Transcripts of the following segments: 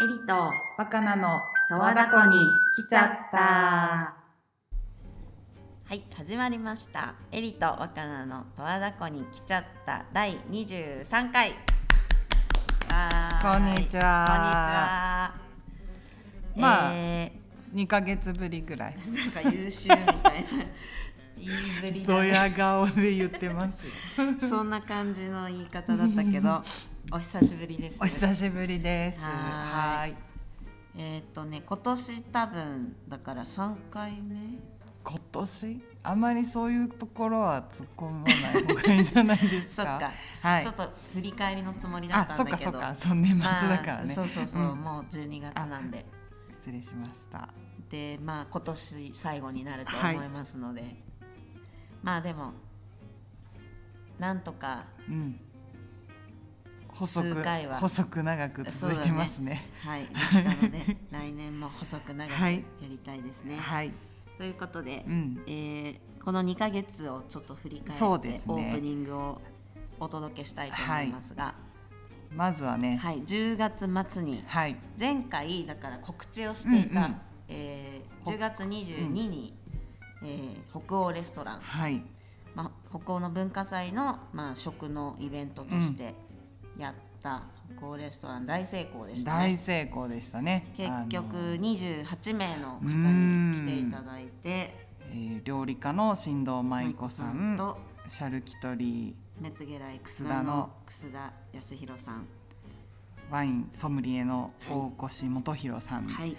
エリと若菜の十和田湖に来ちゃった。はい始まりました。エリと若菜の十和田湖に来ちゃった。第23回。わー。いこんにちは。こんにちは。まあえ2ヶ月ぶりぐらい。ー なんか優秀みたいな。言いぶりだドねヤ顔で言ってますよ。そんな感じの言い方だったけどお久しぶりです。お久しぶりです。はい。えーっとね今年多分だから3回目？今年？あまりそういうところは突っ込まない方がいいんじゃないですか？そっか、はい。ちょっと振り返りのつもりだっあそっかそったんだけどか。そう年末まあだからね、そうそうそう、ん。もう12月なんで。失礼しました。でまあ今年最後になると思いますので、まあでもなんとかうん細く細く長く続いてますね。はい。できたので来年も細く長くはい。やりたいですね。はい。ということで、うん。えーこの2ヶ月をちょっと振り返って、ね。オープニングをお届けしたいと思いますが、まずはね。はい、10月末にはい。前回だから告知をしていた、うんうん。えー10月22に、えー北欧レストラン、はい。まあ、北欧の文化祭の、まあ、食のイベントとしてやった北欧レストラン大成功でした大ね。成功でしたね。結局あの28名の方うんに来ていただいて。えー料理家の新藤舞子さんとシャルキュトリメツゲライ楠田の楠田康弘さん、ーワインソムリエの大越元弘さん、はい。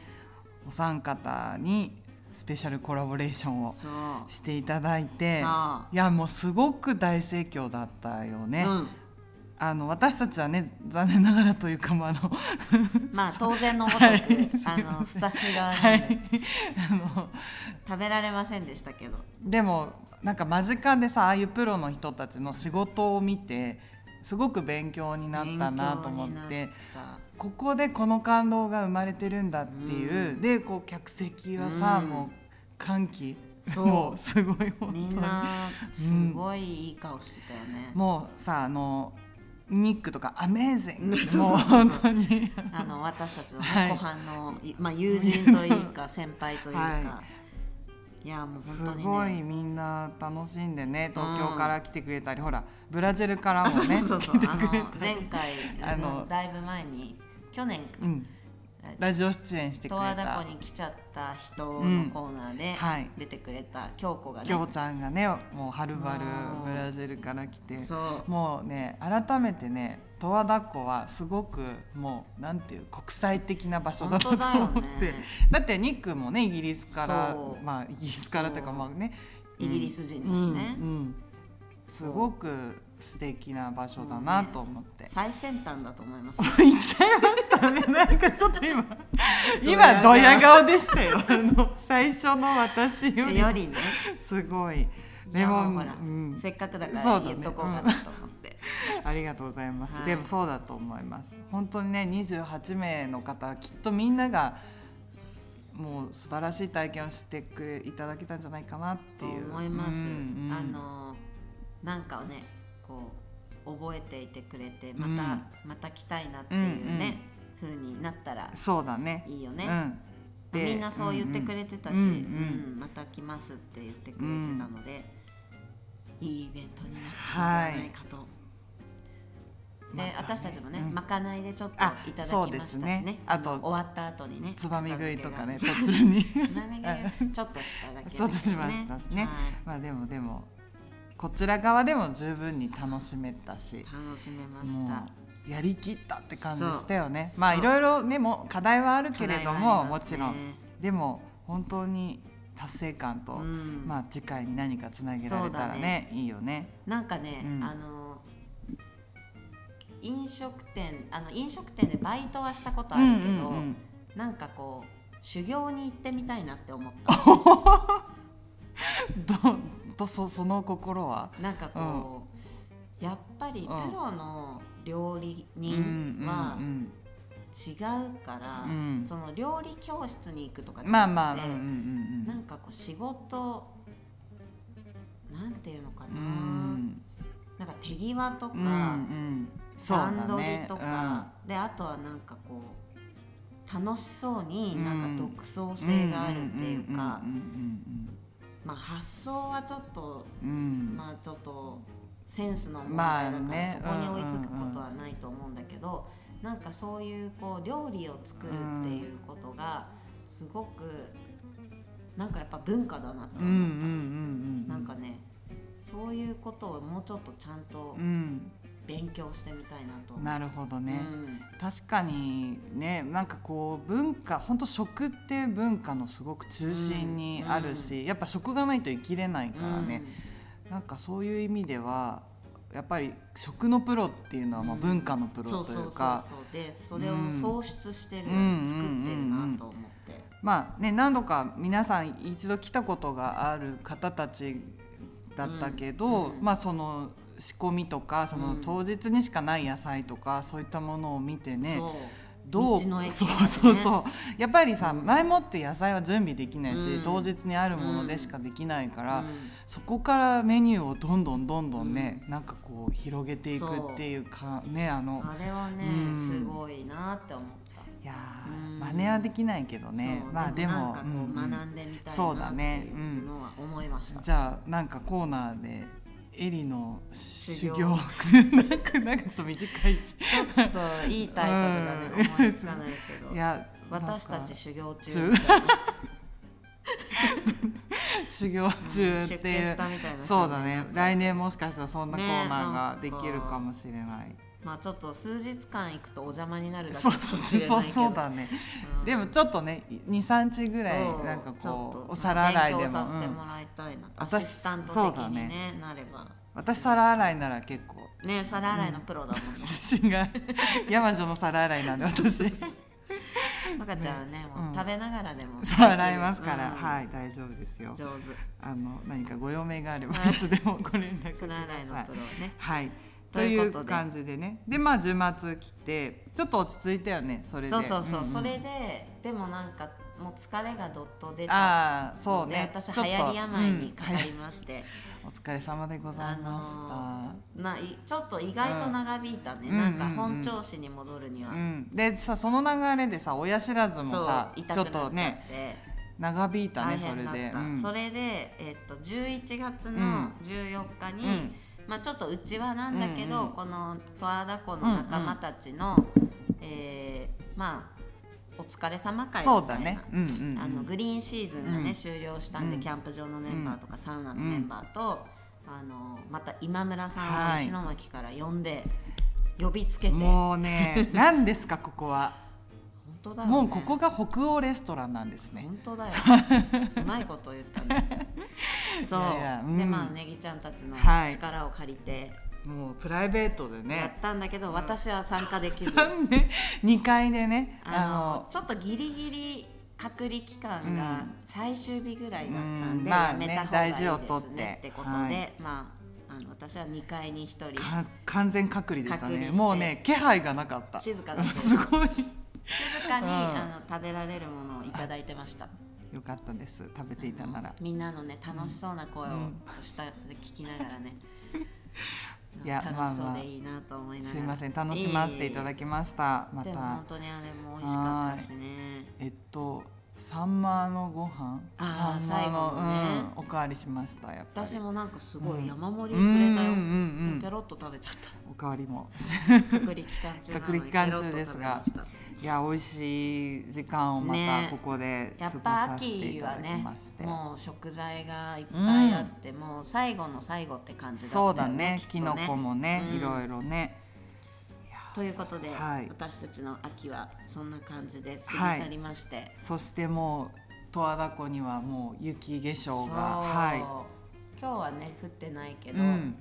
お三方にスペシャルコラボレーションをしていただいて。そいやもうすごく大盛況だったよね、うん、あの私たちはね残念ながらというかもあのまあ当然のごとく、はい。あの スタッフ側はなんで、い。あの食べられませんでしたけど。でもなんか間近でさああいうプロの人たちの仕事を見てすごく勉強になったなと思ってここでこの感動が生まれてるんだっていう、うん。でこう客席はさ、うん。もう歓喜。そう。すごいみに。んなすごいいい顔してたよね、もうさあのニックとかアメーゼングう本当に。あの私たちのね、はい。後半の、いまあ、友人というか先輩というか、、はい。やもうす本当にごいねみんな楽しんでね東京から来てくれたり、ほらブラジルからもね前回あのだいぶ前に去年か。うん、ラジオ出演してくれ十和田た湖に来ちゃった人のコーナーではい。出てくれた京子がね、きょうちゃんがねもうはるばるブラジルから来て。そう。もうね改めてね十和田湖はすごくもうなんていう国際的な場所だったと思って。ね。だってニックもねイギリスからまあイギリスからというかまあね。イギリス人ですね。うんうん。すごく素敵な場所だなと思って。最先端だと思います 言っちゃいましたね。なんかちょっと今今ドヤ顔でしたよ。あの最初の私よりよりねすごい。ででももほら、うんせっかくだから言っとこうかなと思って、ありがとうございます。はいでもそうだと思います。本当にね28名の方きっとみんながもう素晴らしい体験をしてくれいただけたんじゃないかなってという。思います、うんうんあのなんかをねこう覚えていてくれてまた、うん。また来たいなっていうね、風になったらそうだね。いいよね、うん。でみんなそう言ってくれてたし、うんうんうん。また来ますって言ってくれてたので、いいイベントになったのではないかと。で、またね。私たちもね、うん。まかないでちょっとあいただきましたしね。ね。あとの終わった後にねつまみ食いとかね途中に。つまみ食いちょっとしただけ そうしましたしね。はい。まあでもでもこちら側でも十分に楽しめたし。楽しめましもた。うやりきったって感じしたよね。まあいろいろねもう課題はあるけれども、課題はありもちろんでも本当に達成感と、うん。まあ次回に何かつなげられたらねいいよね。なんかね、うん。あの飲食店あの飲食店でバイトはしたことあるけど、うんうんうん。なんかこう修行に行ってみたいなって思った。どとそその心は？なんかこう、やっぱりプロの料理人はうん違うから、うんその料理教室に行くとかじゃなくて、まあうんうんうんなんかこう仕事なんていうのかうな、ん。なんか手際とか、うんうん。段取りね。とか、であとはなんかこう楽しそうになんか独創性があるっていうか。うんうんまあ発想はちょっとうん。うんうんまあちょっとセンスの問まあ題だからね。そこに追いつくことはないと思うんだけどなんかそういうこう料理を作るっていうことがすごくなんかやっぱ文化だなってうんうんうんう思った。ん。なんかねそういうことをもうちょっとちゃんとうん勉強してみたいなと。なるほどね、うん。確かにねなんかこう文化本当食っていう文化のすごく中心にあるし、やっぱ食がないと生きれないからね、なんかそういう意味ではやっぱり食のプロっていうのはまあうん。文化のプロというか、でそれをうん。創出してる、うん作ってるなと思って、まあね何度か皆さん一度来たことがある方たちだったけど、うんうん。まあその仕込みとかそのうん。当日にしかない野菜とかそういったものを見てね、どう道の駅そうそうそう。やっぱりさ、うん前もって野菜は準備できないし、うん。当日にあるものでしかできないから、うん。そこからメニューをどんどんどんどんね、なんかこう広げていくっていうかねあのあれはね、うん。すごいなって思った。いや真似はできないけどね。まあでも学んでみたいそうなってだねいうのは思いました。じゃあなんかコーナーでエリの修修行。行なんかなんかちょっと短いしちょっといいタイトルだね、うん。思いつかないけど。いや私たち修行中。修行中っていう。そうだね。来年もしかしたらそんなコーナーねができるかもしれない、まあちょっと数日間行くとお邪魔になるだけかもしれないけど。そうだね、うん。でもちょっとね23日ぐらいなんかことうまあお皿洗いでも、うんさせてもらいたいな、ア私シスタント的にねねなれば。私皿洗いなら結構。ね皿洗いのプロだもんね、自信が山女の皿洗いなんで私。赤ちゃんはねもううん。食べながらでも。そう洗いますから、うん。はい大丈夫ですよ。上手。あの何かご用命があればはい。いつでもご連絡くだ皿洗いのさいプロね。はいとといいう感じでね。でまあ10末来てちょっと落ち着いたよねそれで。そうそうそう、んん。それででもなんかもう疲れがどっと出た。ああそうでね私流行り病にかかりうん。まして、お疲れ様でございました、あないちょっと意外と長引いたね、うん。なんかうんうん本調子に戻るには、うん、でさその流れでさ親知らずもさちょっとね長引いたね大それで。うん。それで、えっと11月のうん。14日に、うんまあ、ちょっとうちはなんだけど、うんうん。この十和田湖の仲間たちの、えーまあお疲れ様会みたいなそうだね。うんうんうん。あのグリーンシーズンがね、うん。終了したんで、うん。キャンプ場のメンバーとか、サウナのメンバーと、あのまた今村さんをはい。石巻から呼んで、呼びつけて。本もうね何ですかここは、当だよね。もうここが北欧レストランなんですね。本当だよ。うまいこと言ったね。そう。でまあネギちゃんたちのはい。力を借りて。もうプライベートでやっねたんだけど、私は参加できず。残念2階でねあのちょっとギリギリ隔離期間がうん。最終日ぐらいだったんで、やめた方がいい大事をです取って。ねってことで、はい。まああの私は2階に1人。か完全隔離でしたね。もうね気配がなかった。静かだった。すごい静かに、うん。あの食べられるものをいただいてました。よかったです。食べていたなら。みんなのね楽しそうな声をうん下で聞きながらね、いや楽しそまあ。まあうでいいなと思いながら。すいません。楽しませていただきました。までもた本当にあれも美味しかったしね。えっとサンマのご飯？あーサンマの最後のね。うん、おかわりしましたやっぱり。私もなんかすごい山盛うんりくれたよ、うんうんうんペロッと食べちゃった。おかわりも。隔離期間中隔離期間中ですがいや美味しい時間をまたね。ここで過ごやっぱさせてい秋ただきはねまして、もう食材がいっぱいあって、もう最後の最後って感じだったよそうだね。きのこもね、うん。いろいろね。ということで、はい。私たちの秋はそんな感じで過ぎ去りまして、そしてもう十和田湖にはもう雪化粧がはい。今日はね降ってないけど、うん。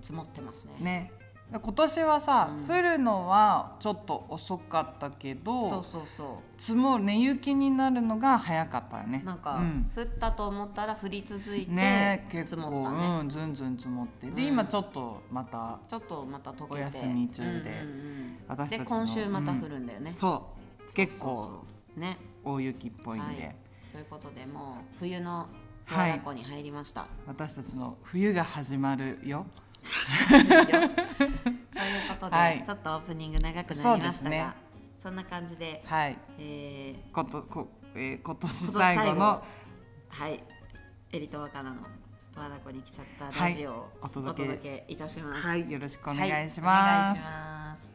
積もってますね。ね今年はさ、うん。降るのはちょっと遅かったけどそうそうそ積もる根雪になるのが早かったよね。うなんか、うん。降ったと思ったら降り続いて、ね結積構もったね、うんずんずん積もって。で、うん。今ちょっとまたちょっとまた溶けて。お休み中でうんうんうん。私たちので今週また降るんだよね、そう。結構ね。大雪っぽいんで、はい。ということでもう冬の十和田湖に入りました、私たちの冬が始まるよ ということで、はいちょっとオープニング長くなりましたが、ね。そんな感じで、はい。えーことこ、えー今年最後のはい。エリと若菜の十和田湖に来ちゃったはいラジオをおお届けいたします。はい。よろしくおお願いしお願いします。ます。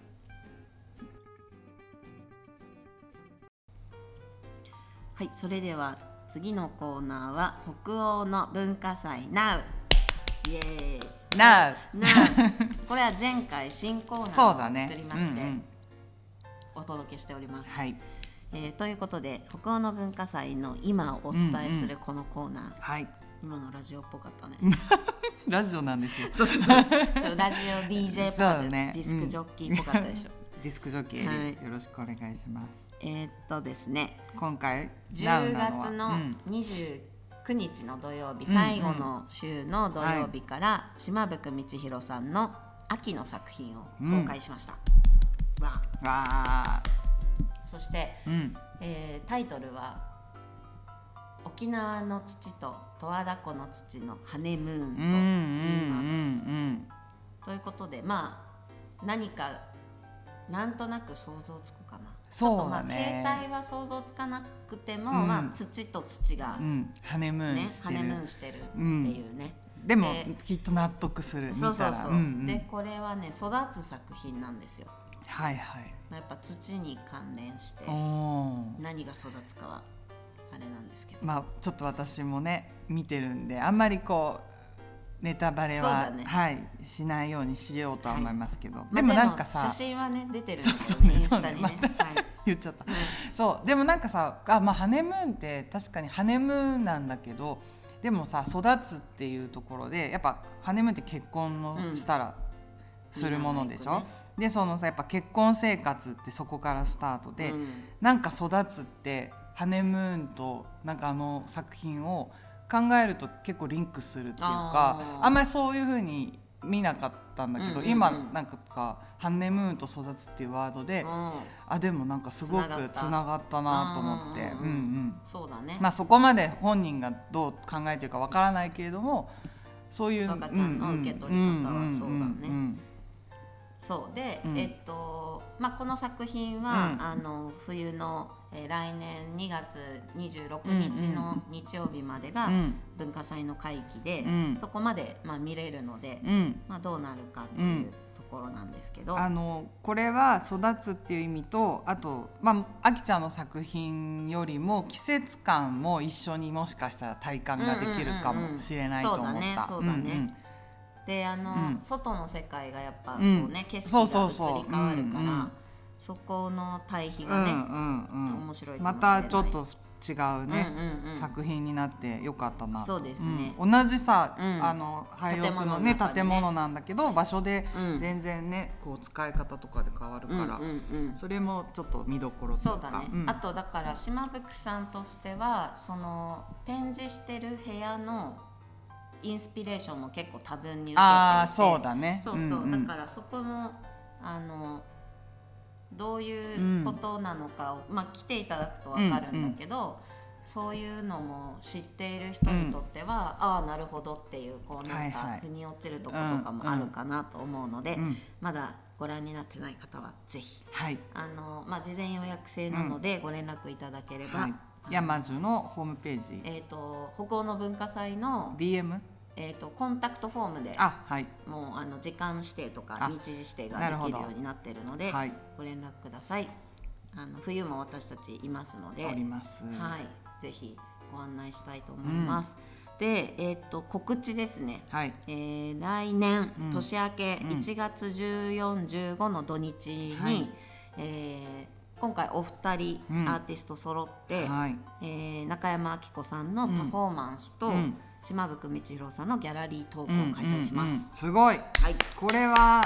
はい、それでは次のコーナーは北欧の文化祭 NOW! イエーイ Now NOW これは前回新コーナーをそうだね。作りまして、うんうん。お届けしております、はい。えーということで北欧の文化祭の今をお伝えするこのコーナー、はい。今のラジオっぽかったね。ラジオなんですよ。ちょラジオ DJ っぽかった。そうね。ディスクジョッキーっぽかったでしょ、ディスクジョッキー、はい。よろしくお願いします。えーっとですね。今回10 Now なは。月のうん29日の土曜日、うん最後の週の土曜日から、島袋道弘さんの秋の作品を公開しました、わあ。わあ、そして、うん、えータイトルは「沖縄の土と十和田湖の土のハネムーン」とうんうん言います。うんということでまあ何かなんとなく想像つくちょっとまあ携帯は想像つかなくても、うんまあ土と土がうん、うん、ハネムーねンしてる。ハネムーンしてるっていうね。でもできっと納得する。そうそうそう。んんでこれはね育つ作品なんですよ。はいはい。やっぱ土に関連して。何が育つかはあれなんですけど。まあちょっと私もね見てるんであんまりこうネタバレは、ね。はいしないようにしようとは思いますけど、まあでもなんかさ写真はね出てるねねインスタにね。言っちゃった。うん。そうでもなんかさあ、まあ、ハネムーンって確かにハネムーンなんだけどでもさ育つっていうところでやっぱハネムーンって結婚のうんしたらするものでしょ、みん。ながでそのさやっぱ結婚生活ってそこからスタートで、うん。なんか育つってハネムーンとなんかあの作品を考えると結構リンクするっていうかあんまりそういうふうに見なかったんだけど、うんうんうん。今なんかかハネムーンと育つっていうワードで、うん。あでもなんかすごくつながったつなと思って。うんうんうん。うんうんそうだね。まあそこまで本人がどう考えてるかわからないけれどもそういう若ちゃんの受け取り方はそうだね。そう。で、うん。えっとまあこの作品は、うん。あの冬の、えー来年2月26日の日曜日までがうん。文化祭の会期で、うん。そこまでまあ見れるので、うん。まあどうなるかというところなんですけど、あのこれは育つっていう意味とあとまああきちゃんの作品よりも季節感も一緒にもしかしたら体感ができるかもしれないと思った。そうだねそうだね。んであの、うん。外の世界がやっぱこううん。ね、景色が移り変わるから、そこの対比うんがね、うんうん面白いかまたちょっと違うね、うんうんうん。作品になってよかったな。そうですね。うん。同じさ、うん。あの廃屋ののね。ね建物なんだけど場所でうん。全然ねこう使い方とかで変わるから、うんうんうん。それもちょっと見どころとそうだね、ん。あとだから島福さんとしてはその展示してる部屋のインスピレーションも結構多分に受けていて。ああそうだね。そうそう、んん。だからそこもあのどういうことなのかを、まあ来ていただくと分かるんだけど、そういうのも知っている人にとっては、ああなるほどっていうこうなんか腑に落ちるとことかもあるかなと思うので、うんまだご覧になってない方はぜひはい、あの、まあ、事前予約制なのでご連絡いただければ、はい、山樹のホームページ。えー、と北欧の文化祭の、DM えー、とコンタクトフォームであはい。もうあの時間指定とかあ日時指定ができるようになっているのではい。ご連絡ください。あの冬も私たちいますので、おります。はい、ぜひご案内したいと思います、で、えー、と告知ですね。はい。えー来年、うん。年明けうん。1月1415の土日に、はい。えー今回お二人うん。アーティスト揃って、はい。えー中山明子さんのパフォーマンスと、うん島袋道弘さんのギャラリートークを開催しまうんうんうん。す。すごい。はい。これは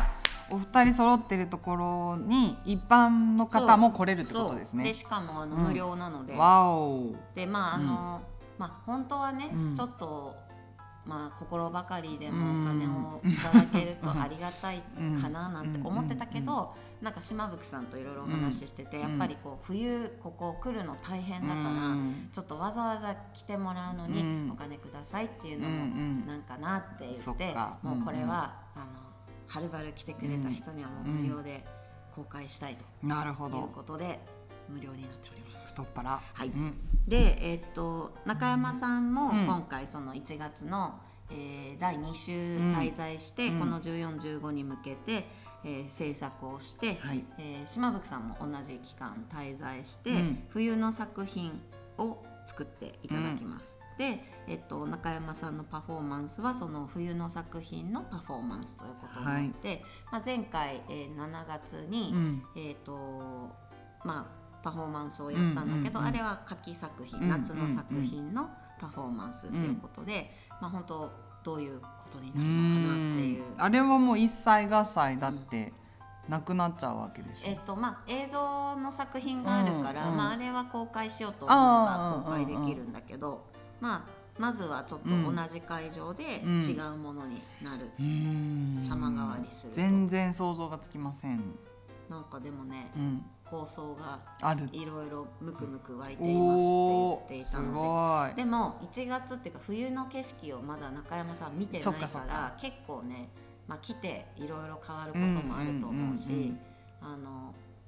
お二人揃ってるところに一般の方も来れるってことですね。でしかもあのうん。無料なので、わお。でまああの、まあ本当はね、うん。ちょっとまあ心ばかりでもうん。お金をいただけるとありがたいかななんて思ってたけど、なんか島吹さんといろいろお話ししてて、うん。やっぱりこう冬ここ来るの大変だから、うん。ちょっとわざわざ来てもらうのにうん。お金くださいっていうのもんなんかなって言そっ、ってか。もうこれは、あのはるばる来てくれた人にはもう無料で公開したいとなるほど。いうことで無料になっております。太っ腹。はい。うん。で、えっと中山さんもうん。今回その1月の、えー第2週滞在して、うん。この1415に向けて、えー制作をして、はい。えー島吹さんも同じ期間滞在して、うん。冬の作品を作っていただきます。で、えっと、中山さんのパフォーマンスはその冬の作品のパフォーマンスということになって、まあ、前回、えー7月に、うん。えっとまあ、パフォーマンスをやったんだけど、あれは夏季作品、夏の作品のパフォーマンスということで、まあ、本当どういうことにうなるのかなっていう。んあれはもう一切合切だってなくなっちゃうわけでしょ。えっとまあ、映像の作品があるから、うんうんまあ、あれは公開しようと思えば公開できるんだけど、まあ、まずはちょっと同じ会場でうん。違うものになる、うん。様変わりすると。全然想像がつきません、なんかでもねうん、構想がいろいろムクムク湧いていますおって言っていたので。でも1月っていうか冬の景色をまだ中山さん見てないから結構ね、まあ、来ていろいろ変わることもあると思うし、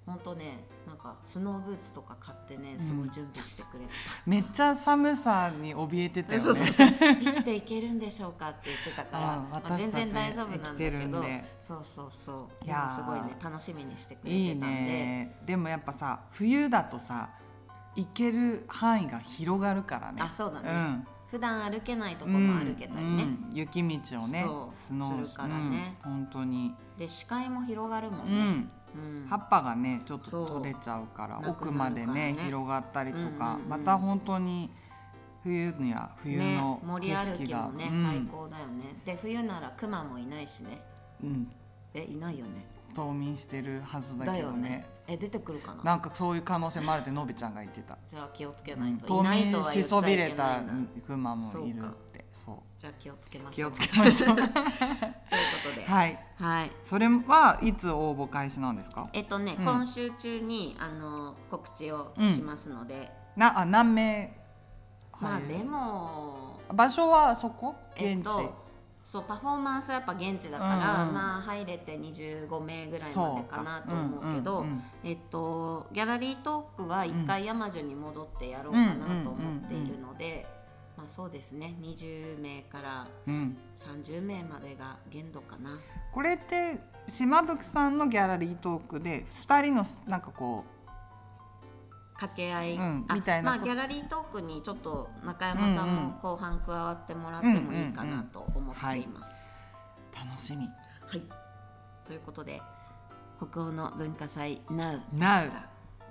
本当ねなんかスノーブーツとか買ってねすごい準備してくれて。めっちゃ寒さに怯えてたた、よそうそうねそう。生きていけるんでしょうかって言ってたから、うんまあ、全然大丈夫なんだけどそうそうそう。いやすごいね楽しみにしてくれてたんで。ね。でもやっぱさ冬だとさ行ける範囲が広がるからね。あそうだね、うん。普段歩けないとこも歩けたりね、うん。うん。雪道をねそうスノーするからね。うん。本当に、で視界も広がるもうんね、ん、うん。葉っぱがねちょっと取れちゃうから奥までね広がったりとか、うんうんうんまた本当に冬には冬ねの、景色が、ん。最高だよね。で冬ならクマもいないしね。うん、えいないよね。冬眠してるはずだけどね。ね。え出てくるかな？なんかそういう可能性もあるってのびちゃんが言ってた、じゃあ気をつけうん。ないと、冬眠しそびれたクマもいるそう。じゃあ気をつけまし気をょうつけましょう。ということで。はい。はい。それはいつ応募開始なんですか？えっとね、うん。今週中にあの告知をしますので、なあ何名？まあでも場所はそこ？現地、えっとそうパフォーマンスはやっぱ現地だから、うんうん。まあ入れて25名ぐらいまでかなと思うけど、う。んうんうんえっと、ギャラリートークは一回山樹に戻ってやろうかなと思っているので、まあそうですね。20名からうん。30名までが限度かな。これって島吹さんのギャラリートークで2人のなんかこ掛け合い、うんあみたいな。こまあギャラリートークにちょっと中山さんも後半加わってもらってもいいかなと思っています。う楽しみ。はい、ということで北欧の文化祭 NOW で Now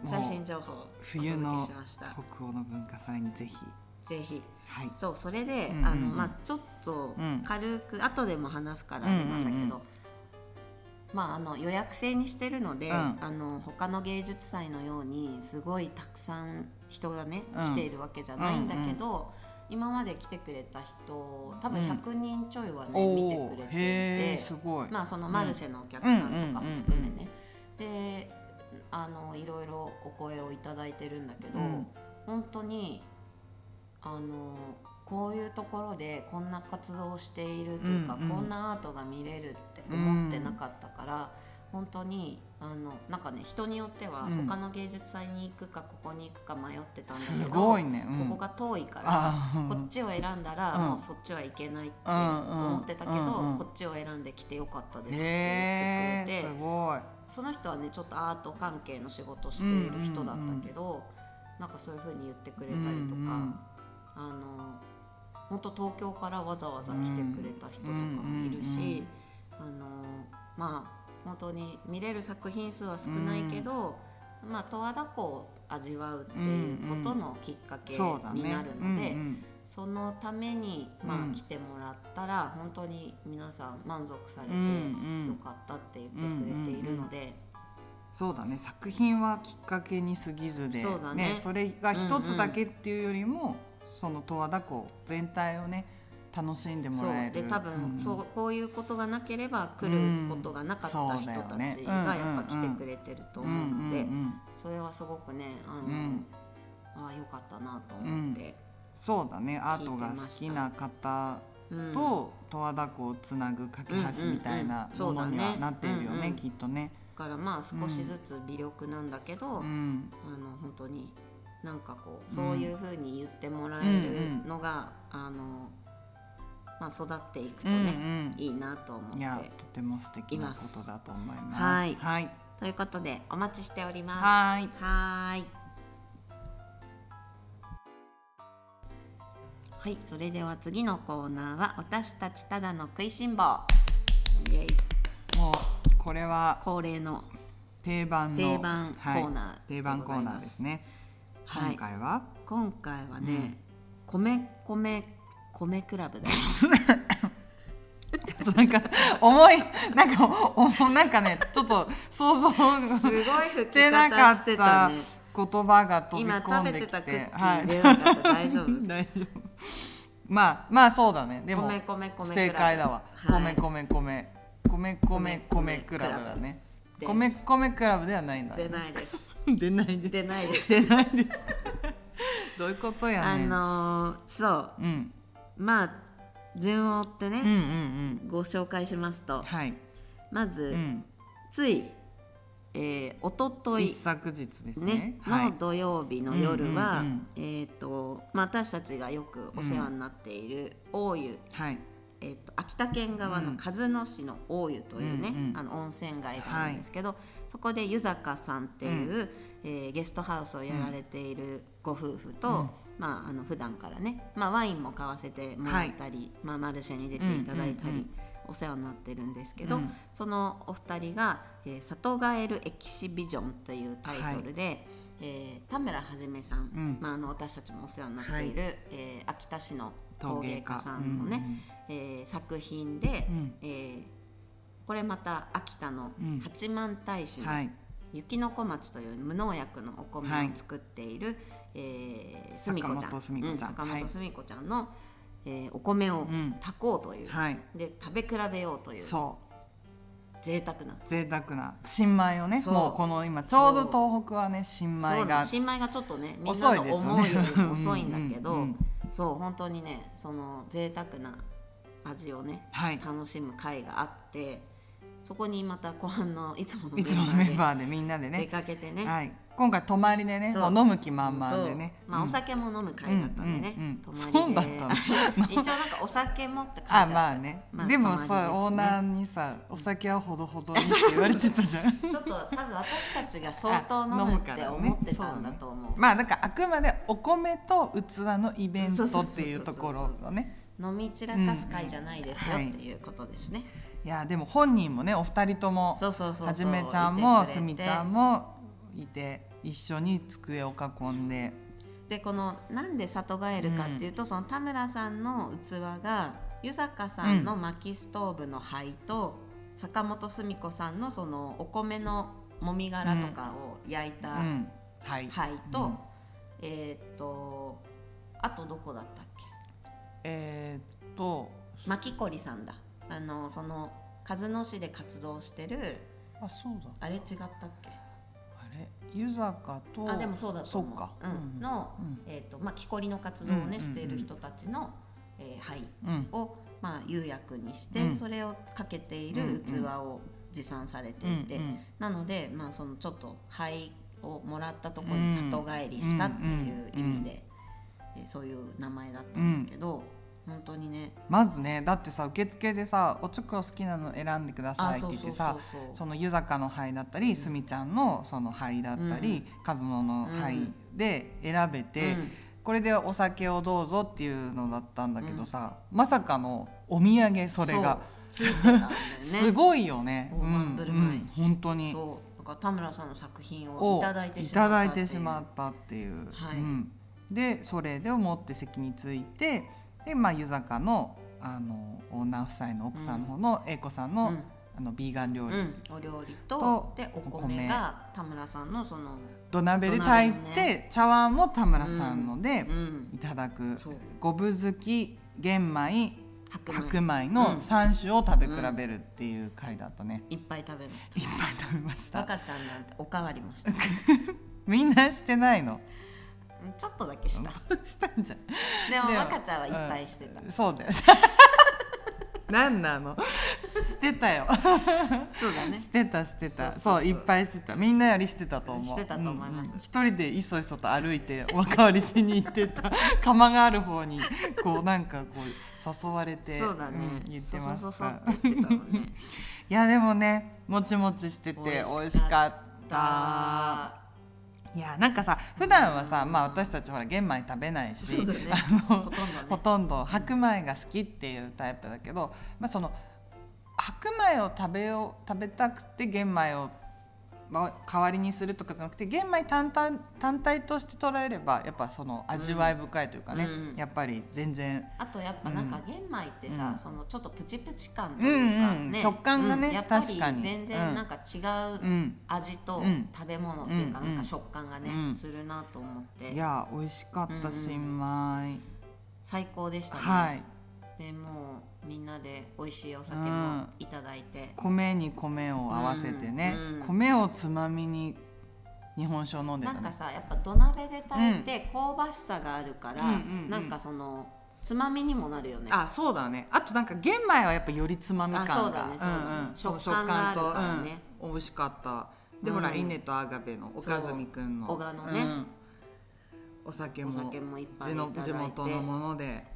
最新情報をお冬の届けしました。北欧の文化祭にぜひ。ぜひはい。そうそれで、うんうんうん。あのまあちょっとうん。軽く、後でも話すからあれなんだけど、うんうんうん。まああの予約制にしてるので、うん。あの他の芸術祭のようにすごいたくさん人がね、うん。来ているわけじゃないんだけど、今まで来てくれた人多分うん。100人ちょいはね、お見てくれていてーすごい、まあそのマルシェのお客さんとかも含めね、であのいろいろお声をいただいてるんだけど、うん。本当にあのこういうところでこんな活動をしているというか、うんうん。こんなアートが見れるって思ってなかったから、本当にあのなんかね人によってはうん。他の芸術祭に行くかここに行くか迷ってたんだすけど、ごいね、うん。ここが遠いから。こっちを選んだら、うん。もうそっちは行けないってうんうん。思ってたけど、うんうん。こっちを選んできてよかったですって言へってくれて、えすごい。その人はねちょっとアート関係の仕事している人だったけど、なんかそういう風に言ってくれたりとか、うんうんあの本当東京からわざわざ来てくれた人とかもいるし、あのまあ本当に見れる作品数は少ないけど、まあ十和田湖を味わうっていうことのきっかけになるので。そのために、まあうん。来てもらったら本当に皆さん満足されて、よかったって言ってくれているので、そうだね。作品はきっかけに過ぎずでそうだね。それが一つだけっていうよりも、その十和田湖全体をね楽しんでもらえる。で多分、ん。そうこういうことがなければ来ることがなかった人たちがやっぱ来てくれてると思うので、うんうんうんそれはすごくねあの、うん。ああよかったなと思って、そうだね。アートが好きな方うん。と十和田湖をつなぐ架け橋みたいなうんうんうん。ものにはなっているよね、きっとね。からまあ少しずつ微力なんだけど、うん。あの本当になんかこうそういうふうに言ってもらえるのが、あのまあ、育っていくとうんね、いいなと思って。とても素敵なことだと思います。はいはい、ということでお待ちしております。はーいはーい。はい、それでは次のコーナーは私たちただの食いしん坊。イエイもうこれは恒例の定番の定番コーナーはい、定番コーナーですね。はい。今回は、今回はね、うん。米米米クラブだよ。ちょっとなんか重いなんかおおなんかねちょっと想像すごい吹き方してたね。言葉が飛び今込んできて。てキーでよかった、大丈夫。大丈夫まあまあそうだね。でも米米米クラブ。正解だわ、はい。米米米米。米米クラブだね。米米クラブではないんだ出ないです。出ないです。出ないです。出ないですどういうことやあねん、のーそう。うん、まあ順を追ってね、うんうんうん。ご紹介しますと。はい、まず、うん、つい、えー、おととい一昨日ですね。ねのはい。土曜日の夜は、うんうんうんえっ、と、まあ、私たちがよくお世話になっている大湯、はいえー、と秋田県側の鹿角市の大湯というね、うんうんあの温泉街があるんですけど、そこで湯坂さんっていう、えーゲストハウスをやられているご夫婦と、うん。まあ、あの普段からね、まあ、ワインも買わせてもらったり、まあ、マルシェに出ていただいたり、うんうんうんお世話になってるんですけど、うん。そのお二人が「えー、里帰るエキシビジョン」というタイトルで、えー田村はじめさん、ん。まあ、あの私たちもお世話になっている、えー秋田市の陶芸家。さうんのね、えー作品で、うん。えーこれまた秋田のうん。八幡平市のうんはい。雪の小町という無農薬のお米はいを作っている、えー、すみこちゃん。坂本すみこちゃん。う坂はい。えーお米をうん。炊こうという、はい。で食べ比べようというそう。贅沢な。贅沢な。新米をねもうこの今ちょうど東北はね新米が。の新米がちょっとねみん遅ないの思うより遅いんだけど、うんうんうんそう本当にねその贅沢な味をねはい。楽しむ会があってそこにまた後半のいつものメンーバーでみんなでで出ねかけてね。はい今回泊まりでねもう飲む気満々でね。まあ、うん。お酒も飲む会だったんでね、うんそうだったの。一応なんかお酒もって書いてあまあね、まあでも泊まりですね。さオーナーにさお酒はほどほどにって言われてたじゃん。ちょっと多分私たちが相当飲むって思ってたんだと思う。まあだからあくまでお米と器のイベントっていうところのね。飲み散らかす会じゃないですようんうんっていうことですね、いやでも本人もねお二人ともはじめちゃんもすみちゃんもいて一緒に机を囲んで。でこのなんで里帰るかっていうと、その田村さんの器が湯坂さんの薪ストーブの灰と、坂本澄子さんのそのお米のもみ殻とかを焼いた灰と、うん。えーっとあとどこだったっけ？えーっと牧こりさんだ。あのその鹿角市で活動してるあそうだあれ違ったっけ？湯坂とあでもそうだと思う。そうか。うん。うん。の、うん。えーとまあ、木こりの活動をね、うんうんうん。している人たちの、えー灰うん。を、まあ、釉薬にして、うん。それをかけている器を持参されていて、なので、まあ、そのちょっと灰をもらったところに里帰りしたっていう意味で、えーそういう名前だったんだけど、本当にね。まずねだってさ受付でさ「おちょこ好きなの選んでください」って言ってさその湯坂の灰だったりすみちゃんのその灰だったり和野の灰で選べて、うん。これでお酒をどうぞっていうのだったんだけどさ、まさかのお土産それが すごいよね。うん本当に。そう。だから田村さんの作品ををいただいていしまったただいてっていうしまったっていう。はい。うん。でそれで思って席に着いてで、まあ、湯坂のあのオーナー夫妻の奥さんの方の英子さんの,、うん。あのビーガン料理、うん、お料理ととでおお米。米が田村さんのその、土鍋で炊いて、茶碗も田村さんのでうん、いただく、五分好き玄米白米。の3種を食べ比べるっていう回だったね、いっぱい食べました。いっぱい食べました。赤ちゃんなんておかわりました みんなしてないの。うんちょっとだけした。したんじゃん。でも赤ちゃんはいっぱいしてた、そうだよ。何なの？してたよ。そうだね。してたしてた。そういっぱいしてた。みんなよりしてたと思う。してたと思います。うんうん一人でいそいそと歩いておかわりしに行ってた。釜がある方にこうなんかこう誘われてそうだね、ん言ってました。いやでもねもちもちしてて美美味味しかったいやなんかさ普段はさ、まあ私たちほら玄米食べないしあのほとんどね。ほとんど白米が好きっていうタイプだけど、まあ、その白米を食べよう食べたくて玄米を、まあ、代わりにするとかじゃなくて玄米単体単体として捉えればやっぱその味わい深いというかね、うんやっぱり全然あとやっぱなんか玄米ってさ、うん。そのちょっとプチプチ感というか、うんうんね。食感がねうん。やっぱり全然なんか違ううん。味とうん。食べ物っていうか、うんなんか食感がね、うん。するなと思って。いや美味しかったうん。新米、最高でしたね、はいでもうみんなで美味しいお酒うもんいただいて、米に米を合わせてね、うんうん米をつまみに日本酒を飲んでたね。なんかさやっぱ土鍋で炊いて香ばしさがあるから、うんうんうん。なんかそのつまみにもなるよね。あそうだね。あとなんか玄米はやっぱよりつまみ感が。あそうだねそうだね。んん。食感があるからね。うん。美味しかった。で、うん。ほら稲とアガベの岡住くんの。小川のね。うん。お酒おも酒もいっぱい地元のもので。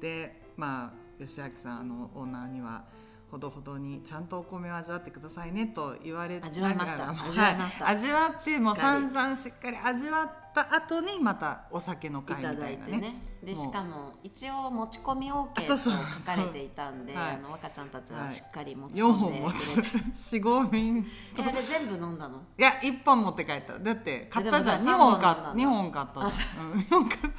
でまあ吉明さんあのオーナーにはほどほどにちゃんとお米を味わってくださいねと言われ味わいました。はい。味わいました。味わってもうしっかり。散々しっかり味わった後にまたお酒のい会みたいなね。いてね。でしかも一応持ち込み OK と書かれていたんであの若ちゃんたちははい。しっかり持ち4込んで本持ってくれて、45 瓶えあれ全部飲んだの？いや1本持って帰った。だって買ったじゃん。2でも本買った。さ三本飲んだんだ。2本買ったあじゃん。う。ん。二本買っ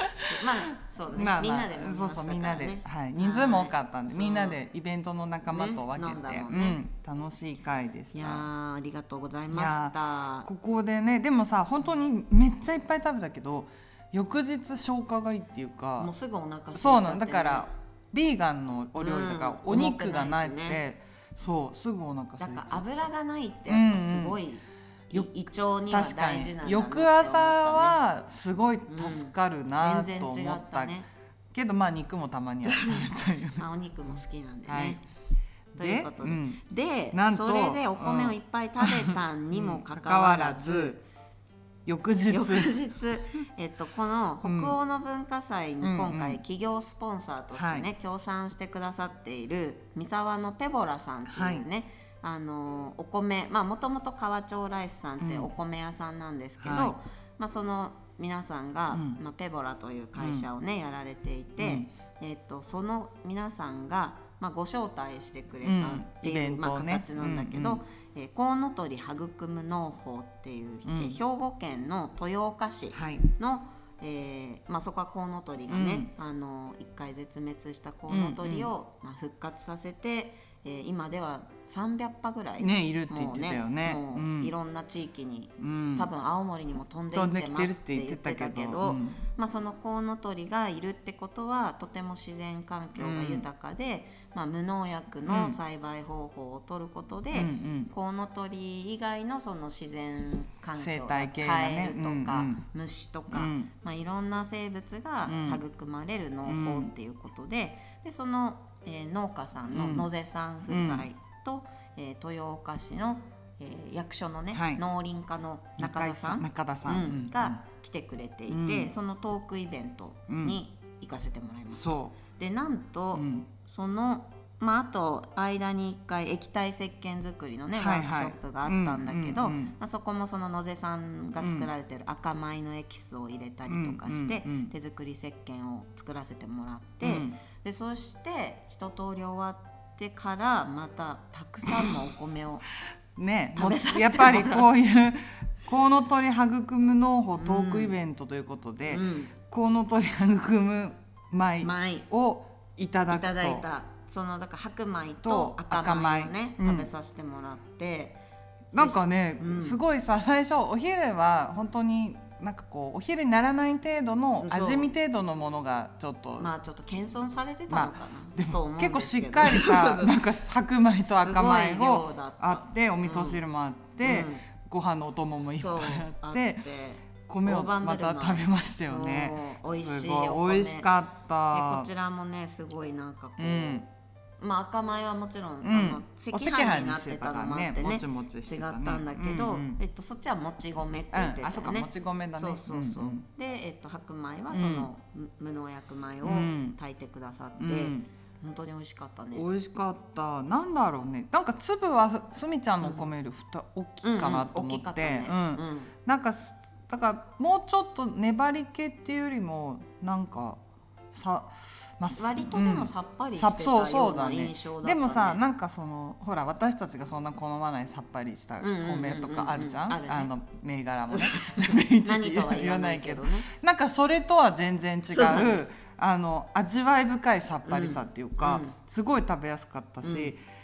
まあそうね、まあまあみんなで飲みましたそうそうみんなで、はい、人数も多かったんで、はいみんなでイベントの仲間と分けて、ねね。うん、楽しい会でした。いやーありがとうございました。ここでねでもさ本当にめっちゃいっぱい食べたけど翌日消化がいいっていうもかうすぐお腹空いちゃって、ね、そうなんだからビーガンのお料理だから、うん。お肉がなくて、重くないしね。そうすぐお腹空いちゃう。だから油がないってやっぱすごい、よ胃腸には大事なんだ、翌朝はすごい助かるな全と然違っ思った,、ねけどまあ肉もたまには食べたいよね。あお肉も好きなんでね、ということで、でそれでお米をいっぱい食べたにもかかわらず、翌日翌日、えっと、この北欧の文化祭に今回企業スポンサーとしてね、協賛してくださっている三沢のペボラさんっていうね、あのお米まあもともと川町ライスさんってうん。お米屋さんなんですけど、はい。まあ、その皆さんが、うん。まあ、ペボラという会社をね、やられていて、えっと、その皆さんが、まあ、ご招待してくれたっていう、うん。イベンまあ、形なんだけど、うんうん。えーコウノトリ育む農法っていう、うん。えー兵庫県の豊岡市はい。の、えーまあ、そこはコウノトリがね、あの一回絶滅したコウノトリを、まあ、復活させて、えー今では300羽ぐらい、ねいるって言ってたよね。もううん。いろんな地域に、うん。多分青森にも飛んできてるっってますってて言ってたたけど。うん。まあ、そのコウノトリがいるってことはとても自然環境が豊かで、まあ、無農薬の栽培方法を取ることで、うんうん。コウノトリ以外のその自然環境生態系がカねエルとか、うんうん。虫とか、うん。まあ、いろんな生物がうん。育まれる農法っていうことで,、でその、えー農家さんのうん。野瀬さん夫妻と、えー豊岡市の、えー役所のね、はい。農林課の中田さん中田さん、うん。うん。が来てくれていて、うん。そのトークイベントに行かせてもらいます。そでなんう、と、うん。そのまあ、あと間に1回液体石鹸作りのね、はいはい。ワークショップがあったんだけど、うんうんうんまあ、そこもその野瀬さんが作られてる赤米のエキスを入れたりとかして、うんうんうん手作り石鹸を作らせてもらって、うん。でそして一通り終わってからまたたくさんのお米を ねやっぱりこういうコウノトリ育む農法トークイベントということで、うん。コウノトリ育む米米。をいただいくと。ただいたそのだから白米とと赤米をねうん。食べさせてもらって、なんかね、うん。すごいさ最初お昼は本当になんかこうお昼にならない程度の味見程度のものがちょっと、まあちょっと謙遜されてたのかな、でと思うんも結構しっかりさ なんか白米と赤米をあってお味噌汁もあって、うん。ご飯のお供もいっぱいあって米をまた食べましたよね。美味しい美味しかった。こちらもねすごいなんかこう、うんまあ赤米はもちろん、うん。あの赤飯になってたのもあってね。もちもちして違ったんだけど、うんうんえっと、そっちはもち米って言ってたよね、うん、あそうかもち米だね。そうそうそう、んん。で、えっと、白米はその、む無農薬米をうん。炊いてくださって、うん。本当に美味しかったね。美味しかった。なんだろうね。なんか粒はふすみちゃんのお米よりふた大きいかなと思って、なんかすだからもうちょっと粘り気っていうよりもなんかさ、まあ割とでもさっぱりしてたような印象だったね。でもさなんかそのほら私たちがそんな好まないさっぱりしたうんうんうんうん米とかあるじゃん,、あるね。あの銘柄もね。何とは言わないけどね。なんかそれとは全然違うあの味わい深いさっぱりさっていうか、うん。うんすごい食べやすかったし、うん。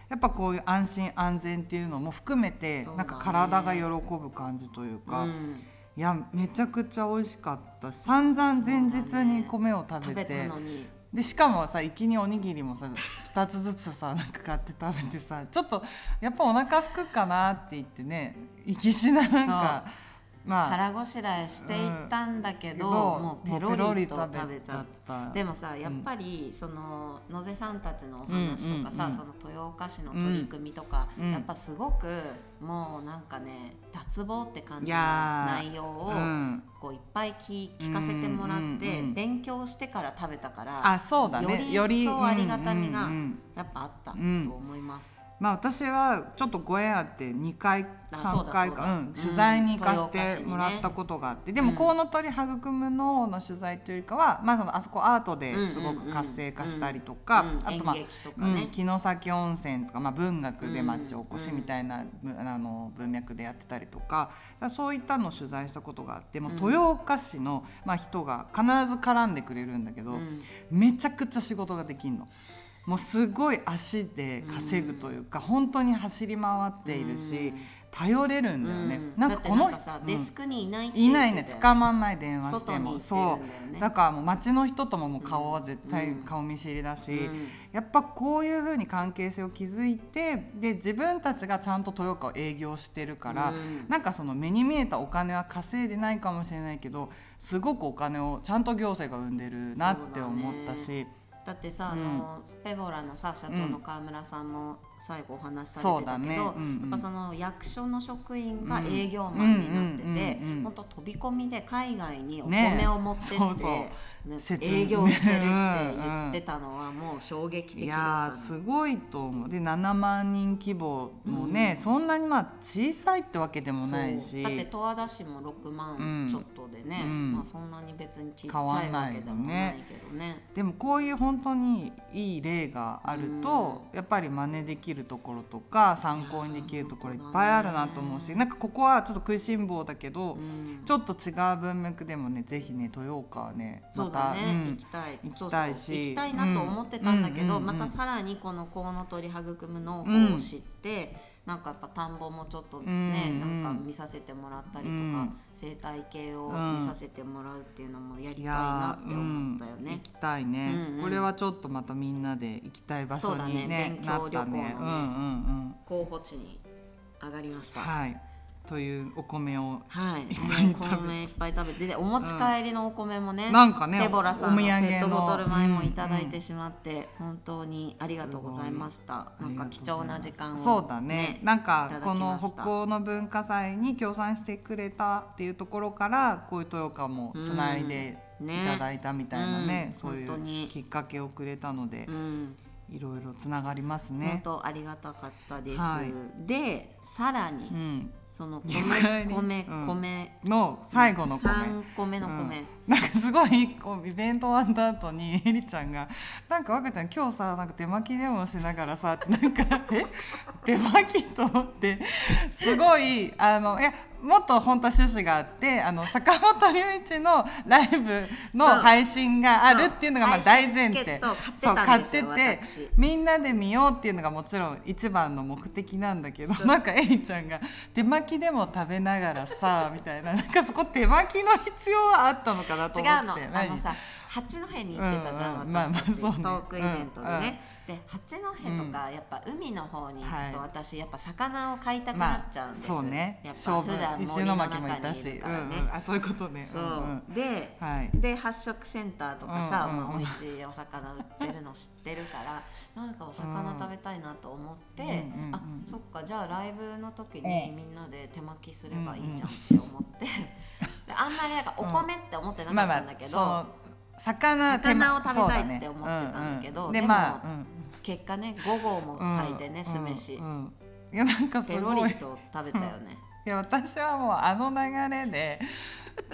やっぱこういう安心安全っていうのも含めて、ね。なんか体が喜ぶ感じというか、うん。いやめちゃくちゃ美味しかったし散々前日に米を食食べべて、たのにでしかもさいきにおにぎりもさ2つずつさなんか買って食べてさちょっとやっぱお腹すくかなって言ってね行きしななんかまあ。腹ごしらえしていったんだけど、けどもうペロリと食べちゃった。た。でもさやっぱりその野瀬さんたちのお話とかさ、うん。うん。うんその豊岡市の取り組みとか、うん。やっぱすごくもうなんかね脱帽って感いじの内容をうん。こういっぱい聞聞かせてもらって、うんうんうん勉強してから食べたからあそうだね。より一層ありがたみがうんうんうん。やっぱあったとん思います。まあ私はちょっとご縁あって2回あそうだ3回か、うん、取材に行かせてもらったことがあって、でもうんコウノトリ育むのの取材というよりかは、まあ、そのあそこアートですごく活性化したりとか、うんあとまあ演劇とかうんね、城崎温泉とか、まあ、文学で町おこしうんみたいな、ぶあの文脈でやってたりとかそういったのを取材したことがあってもううん。豊岡市の、まあ、人が必ず絡んでくれるんだけど、うん。めちゃくちゃ仕事ができんの。もうすごい足で稼ぐというか、本当に走り回っているし、頼れるんだよね。なんかこのデスクにいないいないね。捕まんない電話しても。そう。ねだからもう街の人とももう顔は絶対うん。顔見知りだし、うん。やっぱこういうふうに関係性を築いてで自分たちがちゃんと豊岡を営業してるから、うん。なんかその目に見えたお金は稼いでないかもしれないけどすごくお金をちゃんと行政が生んでるなって思ったし。だってさ、うん。あのペボラのさ社長の川村さんも最後お話しされてたけど、ね。うんうん。やっぱその役所の職員がうん。営業マンになっててうんうん本当飛び込みで海外におね米を持ってって、そうそう営業してるって言ってたのはもう衝撃的いだやすごいと思う。で7万人規模もね、うん。そんなにまあ小さいってわけでもないし。だって十和田市も6万ちょっとでね、うん。まあ、そんなに別にちっちゃ変わいわけでもないけどね。でもこういう本当にいい例があると、やっぱり真似できるところとか参考にできるところいっぱいあるなと思うし、なんかここはちょっと食いしん坊だけど、うん。ちょっと違う文脈でもねぜひね豊岡はねそうだね、行きたい。行きたいし。行きたいなと思ってたんだけど、うんうんうん。うんまたさらにこのコウノトリ育むの方を知って、なんかやっぱ田んぼもちょっとね、うんうんなんか見させてもらったりとか、うん。生態系をうん見させてもらうっていうのもやりたいなってー思ったよね。うん行。きたいね、うんうん。これはちょっとまたみんなで行きたい場所にねそうだね。なった候補地に上がりました。はいというお米をはい、いっぱい食べて。いっぱい食べて。でお持ち帰りのお米もね、なんかねデボラさんのペお土産のットボトル米もいただいうんてしまって、本当にありがとうございました。なんか貴重な時間を、そうだね。なんいかこの北欧の文化祭に協賛してくれたっていうところからこういう豊岡もつないでいただいたみたいなね,、うん。そういうきっかけをくれたのでう、ん。いろいろつながります本ね。当ありがたかったです、はい。でさらに、うん、その帰米り米、うん。米。の最後の米。3個目の米、なんかすごいこうイベント終わった後に エリちゃんが「なんか若ちゃん今日さなんか手巻きでもしながらさ」ってなんか「え？手巻き?」と思ってすごいあのいやもっと本当は趣旨があってあの坂本龍一のライブの配信があるっていうのがまあ大前提。そう買ってて私。みんなで見ようっていうのがもちろん一番の目的なんだけどなんかエリちゃんが「手巻きでも食べながらさ」みたいな。なんかそこ手巻きの必要はあったのかなと違うの。思ってあのさ八戸に行ってたじゃん、うんうんまあ私たち、まあそうね。トークイベントでね、で八戸とかやっぱ海の方に行くとはい。私やっぱ魚を飼いたくなっちゃうんです、そうねやっぱ普段の中巻もいたにし。うんうん。あそういうことね。そう、んん。ではい。で発食センターとかさ、うんうんうん。まあ、美味しいお魚売ってるの知ってるからなんかお魚食べたいなと思って、うんうんうんあそっかじゃあライブの時にうん。みんなで手巻きすればいいじゃんって思って、であんまりなんかお米って思ってなかったんだけど、その魚手間魚を食べたいって思ってたんだけどううでもまあうん。結果ね5合も炊いてね、うん酢飯、うん。うんいやなんかすペロごい。いリと食べたよね。や私はもうあの流れで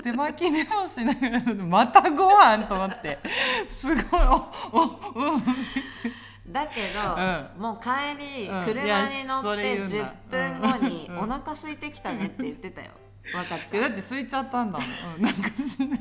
手巻きでもしながらまたご飯と思ってすごいおおうん。だけど、うもう帰り、うん。車に乗って言う10な分後に、うん。お腹空いてきたねって言ってたよ。若ちゃんだって空いちゃったんだもん、うん、なんかしない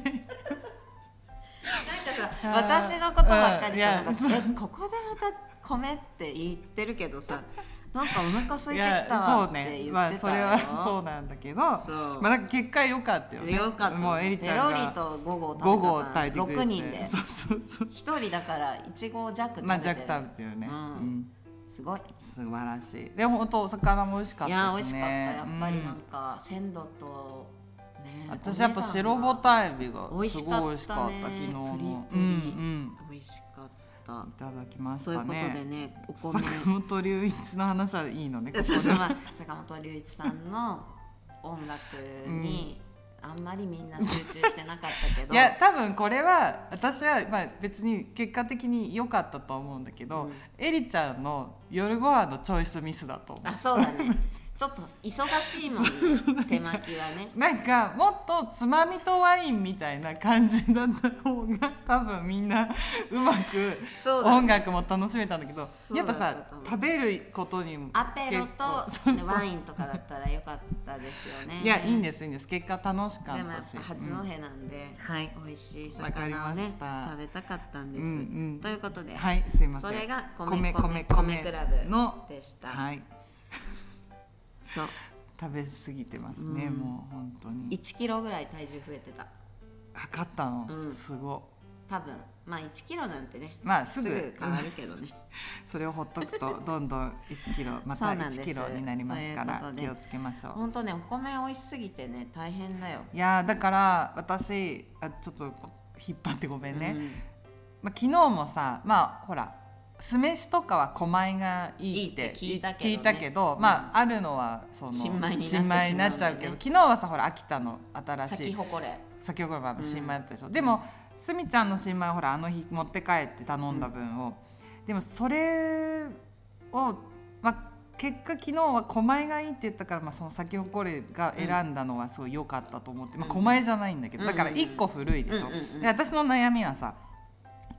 なんかさ私のことばっかりさうえここでまた米って言ってるけどさ なんかお腹空いてきたわそうって言ってたよ、ねまあそれは そうなんだけどそう。まあなんか結果良かったよね。よかった。もうエリちゃんがペロリと5合午後食べちゃった炊いてくれて。6人で。そうそうそう1人だから1合弱食べてる、まあ弱食べてるね、うん。うん。すごい。素晴らしい。でも本当お魚も美味しかっいたしね。や美味しかった。やっぱりなんうん。か鮮度とね。私やっぱ白ボタエビがすごい美味しかった昨日も。プリプリ。うんうん。美味しかった。いただきましそういうことたねでねお坂米本龍一の話はいいのね 坂本龍一さんの音楽にあんまりみんな集中してなかったけど。いや多分これは私はまあ別に結果的に良かったと思うんだけど、うん。エリちゃんの夜ご飯のチョイスミスだと思う。あそうだね ちょっと忙しいもんね手巻きはね。なんかもっとつまみとワインみたいな感じだった方が多分みんなうまく音楽も楽しめたんだけどやっぱさ食べることにもアペロとワインとかだったらよかったですよね。いやいいんですいいんです。結果楽しかったし。っぱ八戸なんで、はい。美味しい魚をね食べたかったんです、うんうん。ということで、はいすいません。それが米米米米米クラブのでした、はいそう。食べ過ぎてますね、うん。もう本当に。1キロぐらい体重増えてた。測ったの、うん。すご。多分。まあ1キロなんてねまあすぐ。変わるけどね。それをほっとくとどんどん1キロまたそうなんです。1キロになりますかということで。ら気をつけましょう。本当ねお米美味しすぎてね大変だよ。いやーだから私あちょっと引っ張ってごめんね、まあ、昨日もさまあほら酢飯とかは小米がいいって聞いたけどね。たけどまああるのはその新米になっちゃうけど昨日はさほら秋田の新うん、しい先誇れ。先ほどまあうん。新米だったでしょ、でもすみちゃんの新米はほらあの日持って帰って頼んだ分を、でもそれを、まあ、結果昨日は小米がいいって言ったから、まあ、その先ほこれが選んだのはすごい良かったと思って、まあ、うん小米じゃないんだけど、だからうん。うんうん1個古いでしょ、うんうんうん。で私の悩みはさ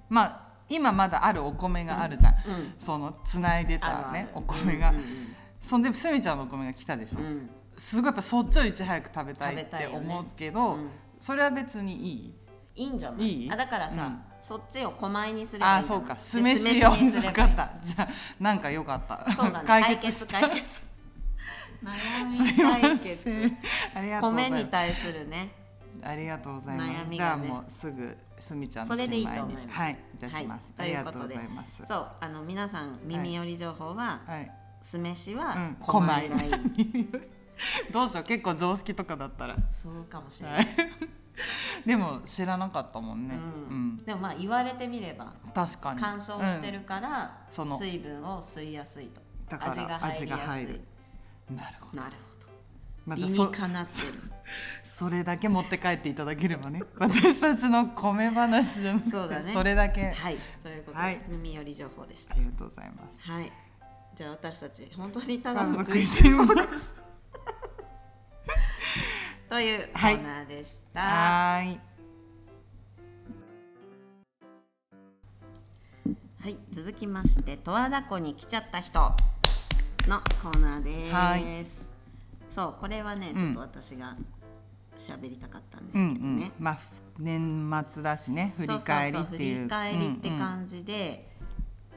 まあ今まだあるお米があるじゃん、うん。そのつないでたねお米が、うんうんそんですみちゃんのお米が来たでしょ、うん。うんすごいやっぱそっちをいち早く食べたいって思うけど、うん。それは別にいい？いいんじゃない？あだからさ、うん。そっちを小米にすればいいああそうか。酢で飯を にすればかったじゃあなんかよかった。そうなんだ解 解決解決。悩みま解決。せんありがとうござい米ます。に対するねありがとうございます、ね。じゃあもうすぐすみちゃんのそれでいいと新米思います。にはいいたします、はい。ありがとうございます。そうあの皆さん耳寄り情報は、はい。酢飯うはん。小米がいい、どうしよう結構常識とかだったら。そうかもしれな、はい。い でも知らなかったもんね、ううん。んでもまあ言われてみれば確かに。乾燥してるから、その。水分を吸いやすいと。だから味が入るうんなるほど。なるまあほど。理じゃあそにかなってるそれだけ持って帰っていただければね。私たちの米話じゃなくてそうだね。それだけ。はい。ということで、はい耳寄り情報でした。ありがとうございます。はい。じゃあ私たち本当にただあのの食食いしん坊坊です。というコはいーナーでした、はーい。はい、続きまして十和田湖に来ちゃった人のコーナーです。はい。そう、これはね、うんちょっと私が喋りたかったんですけうんどね。うんまあ年末だしね振り返りっていう。振り返りってうんうん感じで、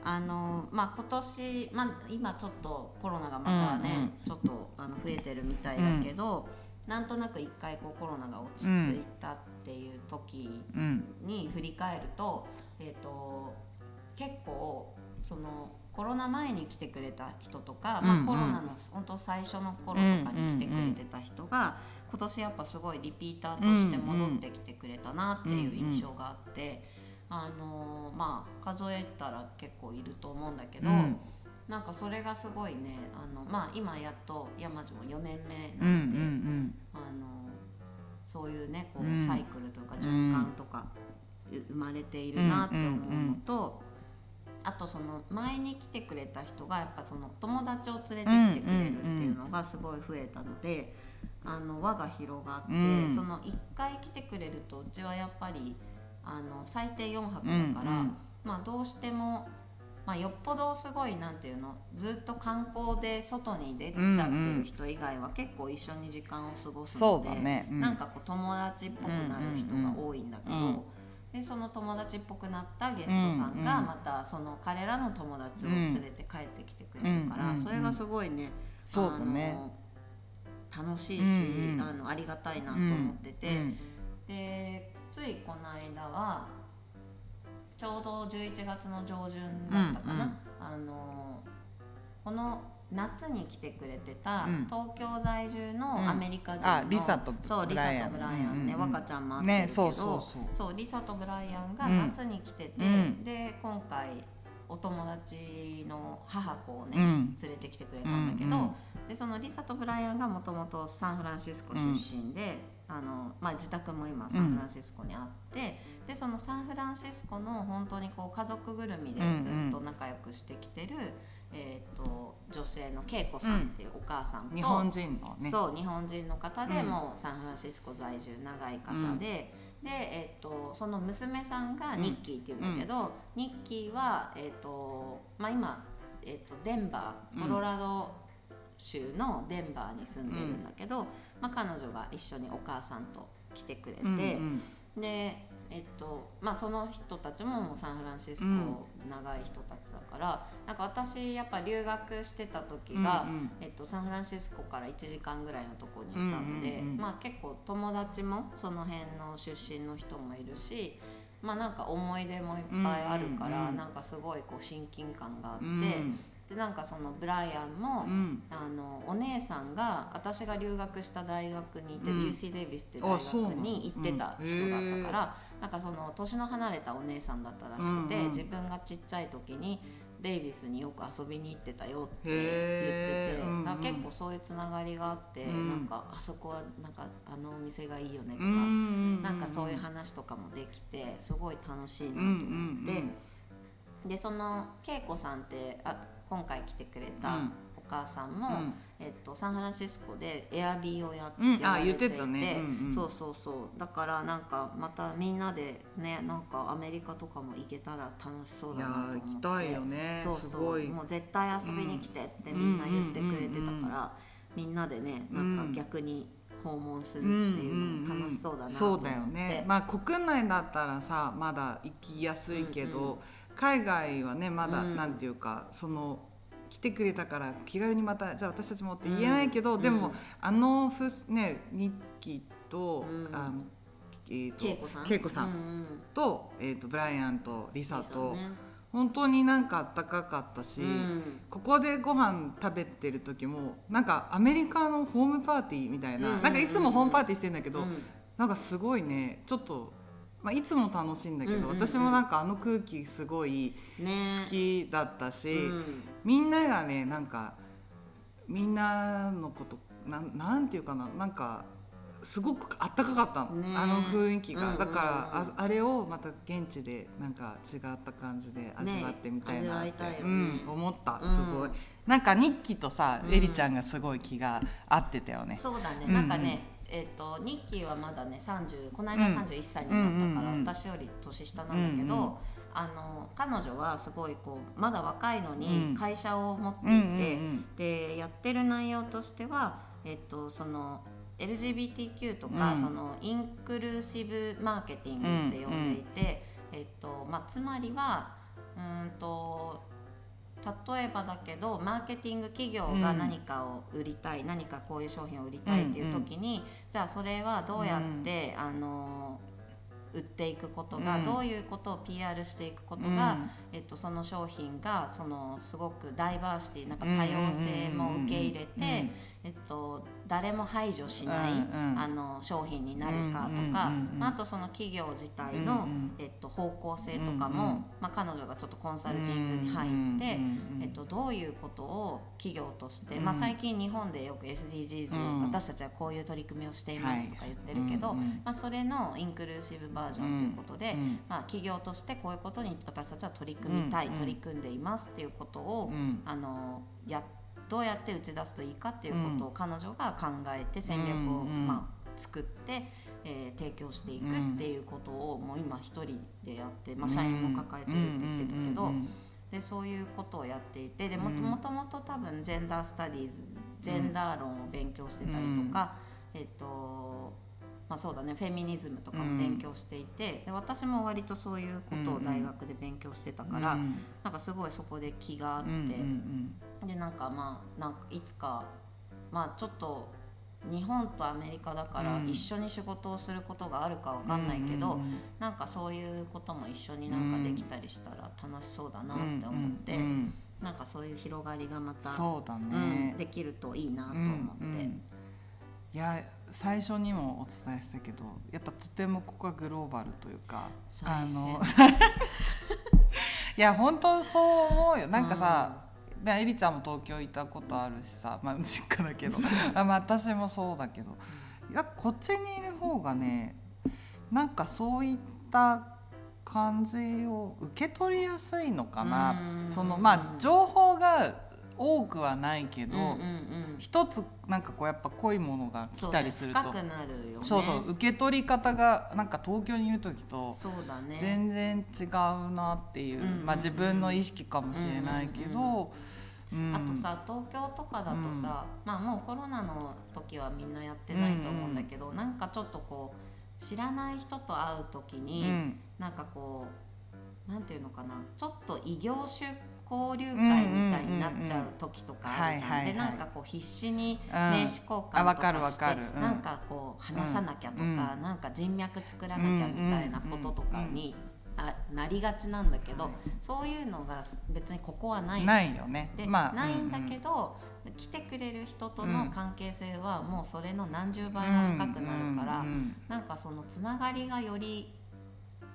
あのまあ今年まあ今ちょっとコロナがまたね、うんうん。ちょっとあの増えてるみたいだけど、なんとなく一回こうコロナが落ち着いたっていう時うん。に振り返ると,、えー、と結構そのコロナ前に来てくれた人とか、まあ、コロナの本当最初の頃とかに来てくれてた人が、今年やっぱすごいリピーターとして戻ってきてくれたなっていう印象があって、あのまあ数えたら結構いると思うんだけど。なんかそれがすごいねあの、まあ、今やっと山路も4年目なんで、あのそういうねこうサイクルとか循環とか生まれているなって思うのと、あとその前に来てくれた人がやっぱその友達を連れてきてくれるっていうのがすごい増えたので、あの輪が広がって、その1回来てくれるとうちはやっぱりあの最低4泊だから、まあどうしても。まあ、よっぽどすごいなんていうのずっと観光で外に出ちゃってる人以外は結構一緒に時間を過ごすので、ね。うん、なんかこう友達っぽくなる人が多いんだけど、うんうんうん。でその友達っぽくなったゲストさんがまたその彼らの友達を連れて帰ってきてくれるから、それがすごいねそうだね楽しいし、うんうん、あのありがたいなと思ってて、うんうん、でついこの間はちょうど11月の上旬だったかな、うんうん、あのこの夏に来てくれてた、東京在住のアメリカ人の、うん、リサとそうリサとブライアン。ね、うんうん、若ちゃんもあってるけど、ね、そうそうそう。リサとブライアンが夏に来てて、うん、で今回お友達の母子をね、連れてきてくれたんだけど、でそのリサとブライアンがもともとサンフランシスコ出身で、あのまあ、自宅も今サンフランシスコにあって、でそのサンフランシスコの本当にこう家族ぐるみでずっと仲良くしてきてる、えーと、女性の恵子さんっていうお母さんと、うん、日本人のね。そう日本人の方で、もうサンフランシスコ在住長い方で、で、えーと、その娘さんがニッキーっていうんだけど、ニッキーは、えーとまあ、今、えー、とデンバーコロラド州のデンバーに住んでるんだけど、まあ、彼女が一緒にお母さんと来てくれて、うんうん、でえっとまあ、その人たちももうサンフランシスコ長い人たちだから、うん、なんか私やっぱ留学してた時が、うんうん、えっと、サンフランシスコから1時間ぐらいのとこにいたので、うんうんうん、まあ、結構友達もその辺の出身の人もいるし、まあ、なんか思い出もいっぱいあるから、うんうんうん、なんかすごいこう親近感があって。でなんかそのブライアンも、うん、あのお姉さんが私が留学した大学にいて、うん、UC デイビスって大学に行ってた人だったから、なんかその年の離れたお姉さんだったらしくて、うんうん、自分がちっちゃい時にデイビスによく遊びに行ってたよって言ってて、うんうん、結構そういうつながりがあって、うん、なんかあそこはなんかあのお店がいいよねとか、うんうん、なんかそういう話とかもできてすごい楽しいなと思って、うんうんうん、でその恵子さんってあ今回来てくれた母さんも、うん、えっと、サンフランシスコでエアビーをやってやれていて、うんね。うんうん、そうそうそう。だからなんかまたみんなでねなんかアメリカとかも行けたら楽しそうだなと思って。行きたいよね。そうそう。もう絶対遊びに来てってみんな言ってくれてたから、みんなでねなんか逆に、訪問するっていうの楽しそうだなそうだよね。まあ国内だったらさまだ行きやすいけど、うんうん、海外はねまだ、うん、なんていうかその来てくれたから気軽にまたじゃあ私たちもって言えないけど、うん、でも、うん、あのふね日記と、うん、あのえーと、恵子さん？恵子さんと,、えーと、ブライアンとリサと。ね、本当になんかあったかかったし、ここでご飯食べてる時もなんかアメリカのホームパーティーみたいな、なんかいつもホームパーティーしてんだけど、うん、なんかすごいねちょっとまあ、いつも楽しいんだけど、うんうんうん、私もなんかあの空気すごい好きだったし、ねうん、みんながねなんかみんなのことなんなんていうかななんかすごくあったかかったの、ね、あの雰囲気が、うんうんうん、だからああれをまた現地でなんか違った感じで味わってみたいなって、ねね、うん、思ったすごい、うん、なんか日記とさ、うん、エリちゃんがすごい気が合ってたよね。そうだね、うんうん、なんかねえーと、ニッキーはまだね30この間31歳になったから、うん、私より年下なんだけど、うんうん、あの彼女はすごいこうまだ若いのに会社を持っていて、うん、でやってる内容としては、えーと、その LGBTQ とか、うん、そのインクルーシブマーケティングって呼んでいて、えーとまあ、つまりはうんと例えばだけどマーケティング企業が何かを売りたい、うん、何かこういう商品を売りたいっていう時に、うん。うん、じゃあそれはどうやって、うん、あの売っていくことが、どういうことを PR していくことが、えっと、その商品がそのすごくダイバーシティなんか多様性も受け入れて、えっと、誰も排除しない、うんうん、あの商品になるかとか、まあ、あとその企業自体の、うんうん、えっと、方向性とかも、うんうん、まあ、彼女がちょっとコンサルティングに入って、えっと、どういうことを企業として、まあ、最近日本でよく SDGs、うん、私たちはこういう取り組みをしていますとか言ってるけど、はい、まあ、それのインクルーシブバージョンということで、まあ、企業としてこういうことに私たちは取り組みたい、取り組んでいますっていうことを、あのやってどうやって打ち出すといいかっていうことを彼女が考えて戦略を、まあ、作って、えー、提供していくっていうことをもう今一人でやって、まあ、社員も抱えてるって言ってたけど。でそういうことをやっていてでもともと多分ジェンダースタディーズジェンダー論を勉強してたりとか、えっとまあ、そうだねフェミニズムとかも勉強していて、で私も割とそういうことを大学で勉強してたから、なんかすごいそこで気があって、でなんかまあなんかいつかまあちょっと日本とアメリカだから一緒に仕事をすることがあるかわかんないけど、うん、なんかそういうことも一緒になんかできたりしたら楽しそうだなって思って、うん、なんかそういう広がりがまたそうだね、うん、できるといいなと思って。うんうん、いや最初にもお伝えしたけどやっぱとてもここはグローバルというかあのいや本当そう思うよ。なんかさ、えりちゃんも東京いたことあるしさ、まあ、実家だけど。あ、まあ、私もそうだけど。いやこっちにいる方がねなんかそういった感じを受け取りやすいのかな。そのまあ情報が多くはないけど、うんうんうん、一つなんかこうやっぱ濃いものが来たりすると。そう、ね,、そうそう受け取り方がなんか東京にいる時と全然違うなっていう、ね、まあ、自分の意識かもしれないけど。うんうんうん。あとさ東京とかだとさ、うん、まあもうコロナの時はみんなやってないと思うんだけど、うんうん、なんかちょっとこう知らない人と会う時に、うん、なんかこうなんていうのかなちょっと異業種交流会みたいになっちゃう時とかあるじゃん。でなんかこう必死に名刺交換とかして、うん、なんかこう話さなきゃとか、うん、なんか人脈作らなきゃみたいなこととかにあなりがちなんだけど、はい、そういうのが別にここはない。ないよね。で、まあ、ないんだけど、うんうん、来てくれる人との関係性はもうそれの何十倍も深くなるから、うんうん、なんかそのつながりがより、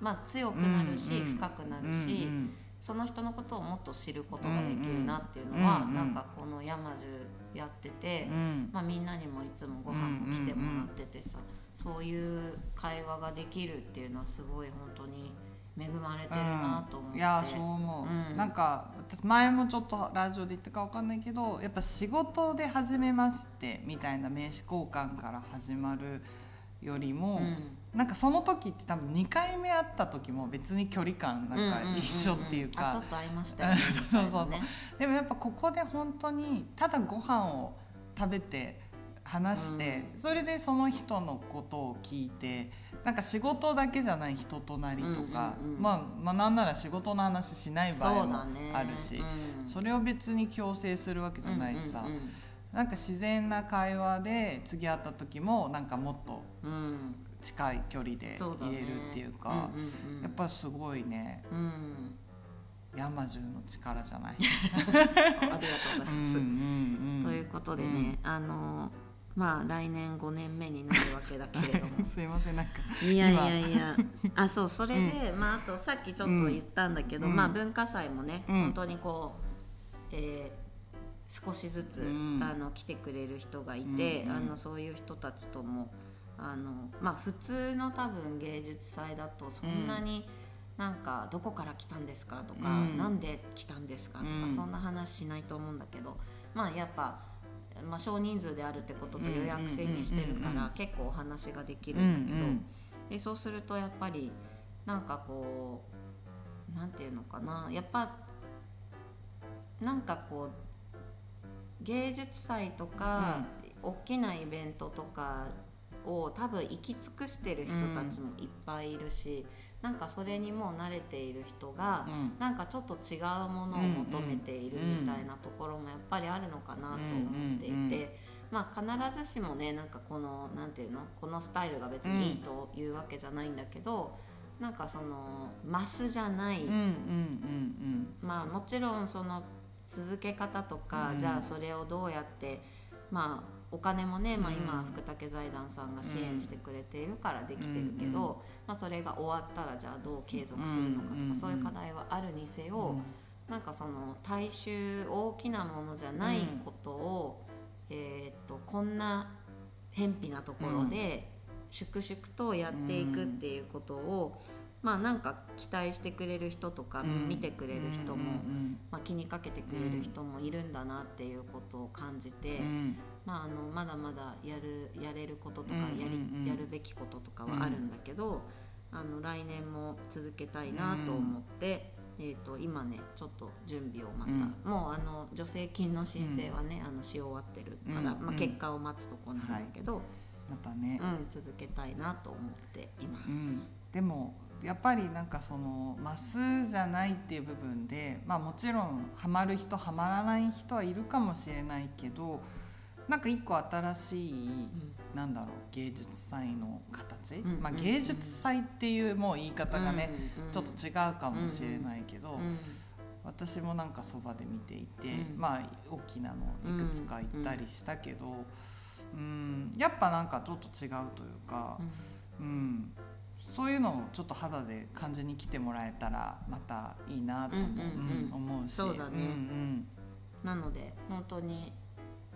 まあ、強くなるし、うんうん、深くなるし、うんうん、その人のことをもっと知ることができるなっていうのは、うんうん、なんかこの山中やってて、うん、まあ、みんなにもいつもご飯も来てもらっててさ、そういう会話ができるっていうのはすごい本当に。恵まれてるなと思って、うん、いやそう思う、うん、なんか私前もちょっとラジオで言ったか分かんないけどやっぱ仕事で初めましてみたいな名刺交換から始まるよりも、うん、なんかその時って多分2回目会った時も別に距離感なんか一緒っていうか、ちょっと会いましたよね。そうそうそう、ね、でもやっぱここで本当にただご飯を食べて話して、うん、それでその人のことを聞いてなんか仕事だけじゃない人となりとか、うんうんうん、まあ、まあなんなら仕事の話しない場合もあるしそ、ねうん、それを別に強制するわけじゃないしさ、うんうんうん、なんか自然な会話で次会った時もなんかもっと近い距離で入れるっていうか、ねうんうんうん、やっぱすごいね、うん、山中の力じゃない？ありがとうございます。うんうんうん、ということでね、あのまあ来年5年目になるわけだけれども。すいませんなんかいやいやいや。あそうそれで、うん、まああとさっきちょっと言ったんだけど、うん、まあ文化祭もね、うん、本当にこう、えー、少しずつ、あの来てくれる人がいて、あのそういう人たちともあのまあ普通の多分芸術祭だとそんなに、なんかどこから来たんですか？とか、うん、なんで来たんですか？とか、そんな話しないと思うんだけどまあやっぱまあ、少人数であるってことと予約制にしてるから結構お話ができるんだけど、でそうするとやっぱりなんかこうなんていうのかな？やっぱなんかこう芸術祭とか、うん、大きなイベントとかを多分行き尽くしてる人たちもいっぱいいるし、なんかそれにもう慣れている人が、うん、なんかちょっと違うものを求めているみたいなところもやっぱりあるのかなと思っていて。まあ、必ずしもねなんかこのなんていうのこのスタイルが別にいいというわけじゃないんだけど、なんかそのマスじゃない、うんうんうん。まあもちろんその続け方とか、うん。じゃあそれをどうやってまあお金もね、まあ、うん。今福武財団さんが支援してくれているからできてるけど、まあ、それが終わったらじゃあどう継続するのかとか、そういう課題はあるにせうん。よ、なんかその大衆大きなものじゃないことを、えーっとこんな偏僻なところで粛々とやっていくっていうことを、まあなんか期待してくれる人とか、うん。見てくれる人も、うんまあ、気にかけてくれる人もいるんだなっていうことを感じて、まあ、あのまだまだやるやれることとかうんうんうん。やり、やるべきこととかはあるんだけど、あの来年も続けたいなと思って、えー、と今ねちょっと準備をまた、うん。もうあの助成金の申請はね、あのし終わってるから、まあ、うんうん。結果を待つとこなんだけど、またね、うん、続けたいなと思っていまうん。す。、でもやっぱりなんかそのマスじゃないっていう部分でまあもちろんハマる人ハマらない人はいるかもしれないけどなんか一個新しいうんなんだろう芸術祭の形、うんまあ、うん芸術祭っていうもう言い方がね、うんうんちょっと違うかもしれないけど、うん私もなんかそばで見ていて、うん。まあ大きなのいくつか行ったりしたけど、うんやっぱなんかちょっと違うというか。うん、そういうのをちょっと肌で感じに来てもらえたらまたいいなとも、うんうんうん。うん思うし。そうだね。ん。なので本当に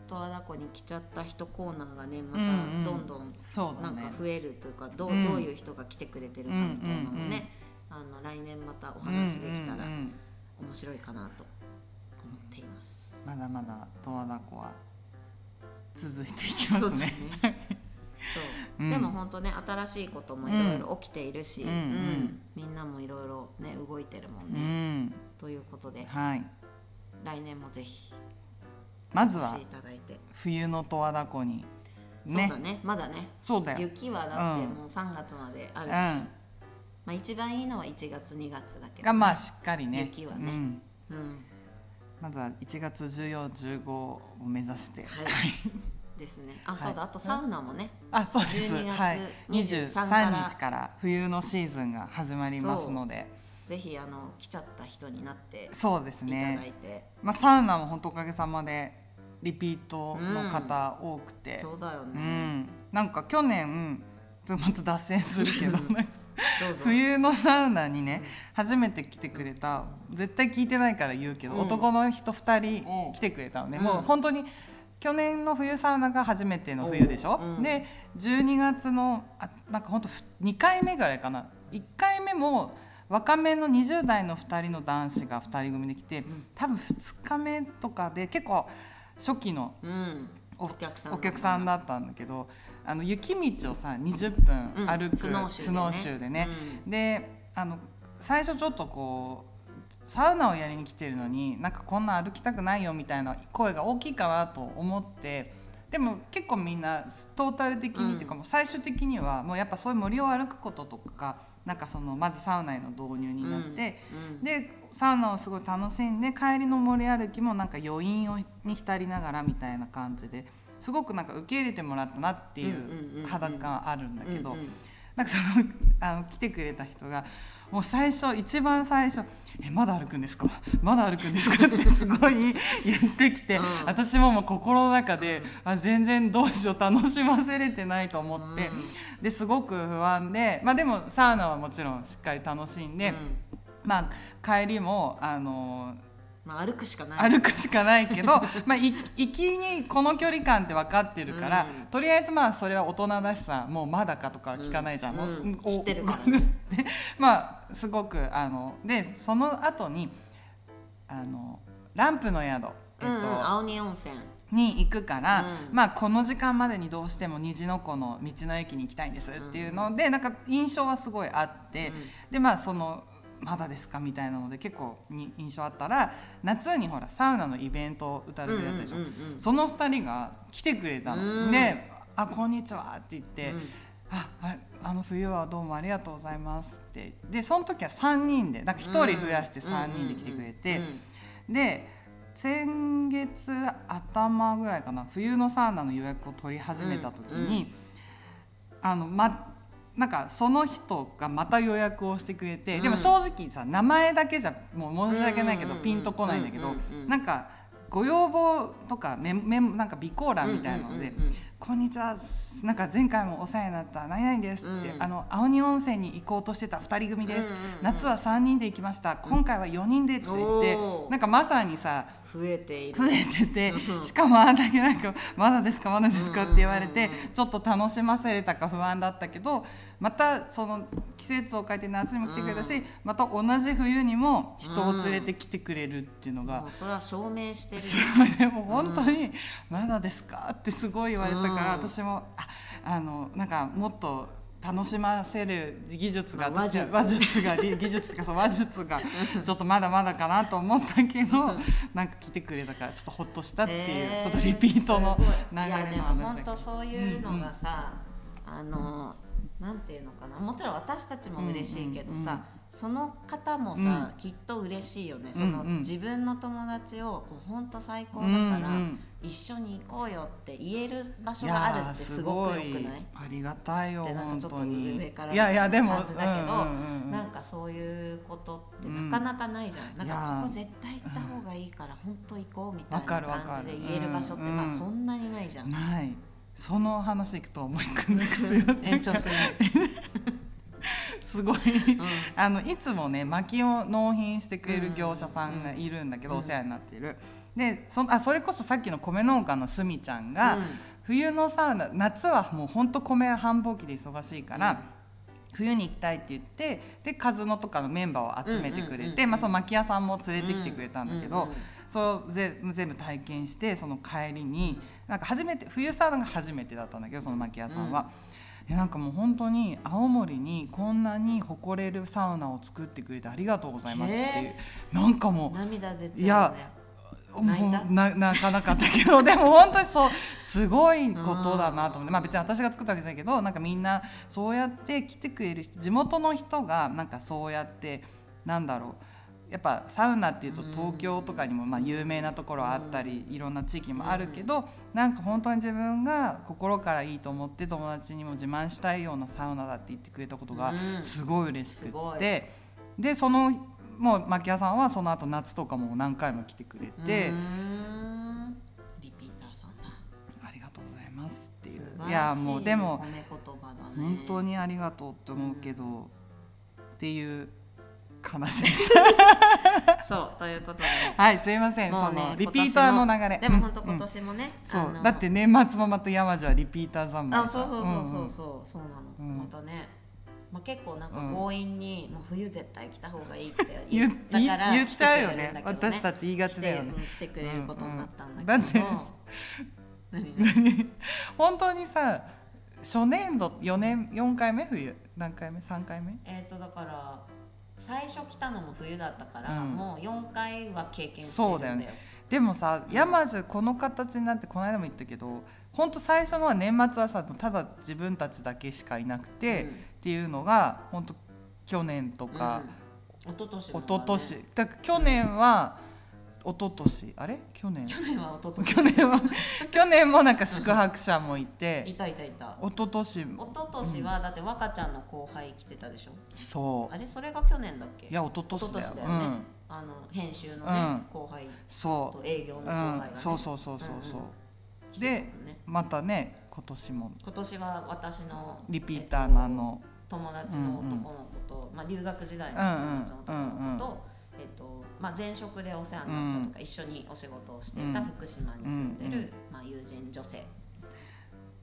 十和田湖に来ちゃった人コーナーがねまたどんどんなんか増えるというかどう,、うん。どういう人が来てくれてるかみたいなのをね、あの来年またお話できたら面白いかなと思っています。まだまだ十和田湖は続いていきますそうだね。そう。うん。でも本当ね新しいこともいろいろ起きているし、うんうんみんなもいろいろね動いてるもんうね。ん、ということではい。来年もぜひまずは冬の十和田湖に。ね。そうだ、ね。まだね。そうだよ。雪はだってうん。もう3月まであるし、うん、まあ一番いいのは1月2月だけど、がまあしっかりね。雪はね。うん。うん、まずは1月14、15を目指して。はい。ですね。あ、い。そうだ。あとサウナもね。あ、そうです。12月はい。23から。23日から冬のシーズンが始まりますので、ぜひあの来ちゃった人になってそうですいただね。いて、まあサウナも本当おかげさまでリピートの方多くて、そうだようね、ん、なんか去年ちょっとまた脱線するけど、冬のサウナにね初めて来てくれた絶対聞いてないから言うけど、うん。男の人2うん。人来てくれたのね、うん。もう本当に去年の冬サウナが初めての冬でしょ、うん。で12月のあなんか本当2回目ぐらいかな。1回目も若めの20代の2人の男子が2人組で来て、ん。多分2日目とかで結構初期のうん。おお客さんお客さんだったんだけどあの雪道をさ20分うん。歩く、スノーシューでね。であの最初ちょっとこうサウナをやりに来てるのになんかこんな歩きたくないよみたいな声が大きいかなと思ってでも結構みんなトータル的に、うんっていうかもう最終的にはもうやっぱそういう森を歩くこととかなんかそのまずサウナへの導入になって、うんでサウナをすごい楽しんで帰りの森歩きもなんか余韻をに浸りながらみたいな感じですごくなんか受け入れてもらったなっていうんうんうんううん。肌感あるんだけど、うんうん。なんかそのあの来てくれた人がもう最初一番最初「えまだ歩くんですか？まだ歩くんですか?」ってすごい言ってきて、うん。私ももう心の中であ全然どうしよう楽しませれてないと思って、うん。ですごく不安で、まあ、でもサウナはもちろんしっかり楽しんで、うん。まあ、帰りもあのまあ歩くしかない。歩くしかないけど まあい行きにこの距離感って分かってるから、うん。とりあえずまあそれは大人だしさもうまだかとかは聞かないじゃん、うん。も知ってるから。ね。で まあすごくあのでその後にあのランプの宿、えっとうんうん青鬼温泉に行くから、うん。まあこの時間までにどうしても虹の湖の道の駅に行きたいんですっていうので、なんか印象はすごいあって、でまあそのまだですか？みたいなので結構に印象あったら夏にほらサウナのイベントを歌るやったでしょ、うんうんうん。うんその2人が来てくれたの、うん。で「あこんにちは」って言ってうん「あああの冬はどうもありがとうございます」って。でその時は3人でなんか1人増やして3人で来てくれて、うんうん。で先月頭ぐらいかな冬のサウナの予約を取り始めた時に、あのまなんかその人がまた予約をしてくれて、でも正直さ名前だけじゃもう申し訳ないけど、ピンとこないんだけど、なんかご要望とかメメなんか備考欄みたいなので。こんにちはなんか前回もお世話になった何々ですって、うん、あの青鬼温泉に行こうとしてた2人組です、夏は3人で行きました。今回は4人でって言って、うん、なんかまさにさ増えて増えててしかもあんだけなんかまだですかまだですかって言われて、ちょっと楽しませれたか不安だったけどまたその季節を変えて夏にも来てくれたし、また同じ冬にも人を連れてきてくれるっていうのが、それは証明してるでも本当に「まだですか?」ってすごい言われたから、私もああのなんかもっと楽しませる技術が、話術。話術が 技術とかそう話術がちょっとまだまだかなと思ったけど なんか来てくれたからちょっとほっとしたっていう、えー、ちょっとリピートの流れの話いやでも本当そういうのがさ、うんうん、あのなんていうのかな。もちろん私たちも嬉しいけどさ、うん。うんうんその方もさ、うん、きっと嬉しいよね、その、うんうん、自分の友達をこう本当最高だから、うんうん、一緒に行こうよって言える場所があるってすごくよくない？ありがたいよなんかちょっと上からいやいやでも感じだけど、うんうんうん、なんかそういうことってなかなかないじゃん、うん、なん。かここ絶対行った方がいいから本当行こうみたいな感じで言える場所ってまあそんなにないじゃん。ないその話いくと思いくんですよ延長する。すごい、うん、あのいつもね薪を納品してくれる業者さんがいるんだけど、うん、お世話になっている。でそあそれこそさっきの米農家のすみちゃんが、うん、冬のサウナ夏はもうほんと米繁忙期で忙しいから。冬に行きたいって言ってでカズノとかのメンバーを集めてくれて、まあ、その薪屋さんも連れてきてくれたんだけど、そうぜ全部体験してその帰りになんか初めて冬サウナが初めてだったんだけどその薪屋さんは。うん、なんかもう本当に青森にこんなに誇れるサウナを作ってくれてありがとうございますっていう。なんかもう涙出ちゃう、ね、いやな泣かなかったけど でも本当にそうすごいことだなと思って、まあ、別に私が作ったわけじゃないけどなんかみんなそうやって来てくれる人地元の人がなんかそうやってなんだろうやっぱサウナっていうと東京とかにもまあ有名なところあったりいろんな地域もあるけどなんか本当に自分が心からいいと思って友達にも自慢したいようなサウナだって言ってくれたことがすごい嬉しくってでそのもう牧屋さんはその後夏とかも何回も来てくれてリピーターさんだ。ありがとうございますっていう。いやもうでも、ね、本当にありがとうって思うけどっていう話でした そうということで。はいすいません、ね、そのリピーターの流れ。でも本当今年もね、うん、そう。だって年末もまた山路はリピーター三昧あそうそうそうそうそう、うんうん、そうなの、うん、またね。まあ、結構なんか強引に、もう冬絶対来た方がいいって言だから言っちゃうよね、ね、私たち言いがちだよね。来てくれることになったんだけど、うんうん、だって 本当にさ初年度4年4回目？冬？何回目？3回目？えっ、とだから最初来たのも冬だったから、うん、もう4回は経験してるんだよ。そうだよね。でもさ山津この形になってこの間も言ったけど本当最初のは年末はさただ自分たちだけしかいなくて、うん、っていうのが本当去年とか、うん、一昨年、ね、一昨年。だ去年は、一昨年あれ？去年。去年は一昨年。去年は。去年もなんか宿泊者もいて。いたいたいた。一昨年。一昨年はだって若ちゃんの後輩来てたでしょ？そう。あれ？それが去年だっけ？いや一昨年だよ。だよね、うん、あの編集のね、うん、後輩と営業の後輩が、ね、そうそうそうそうそう、うん、で、またね今年も。今年は私のリピーターのあの、友達の男の子と、まあ、留学時代の友達の男の子と、えっとまあ、前職でお世話になったとか、一緒にお仕事をしていた福島に住んでる、まあ、友人女性。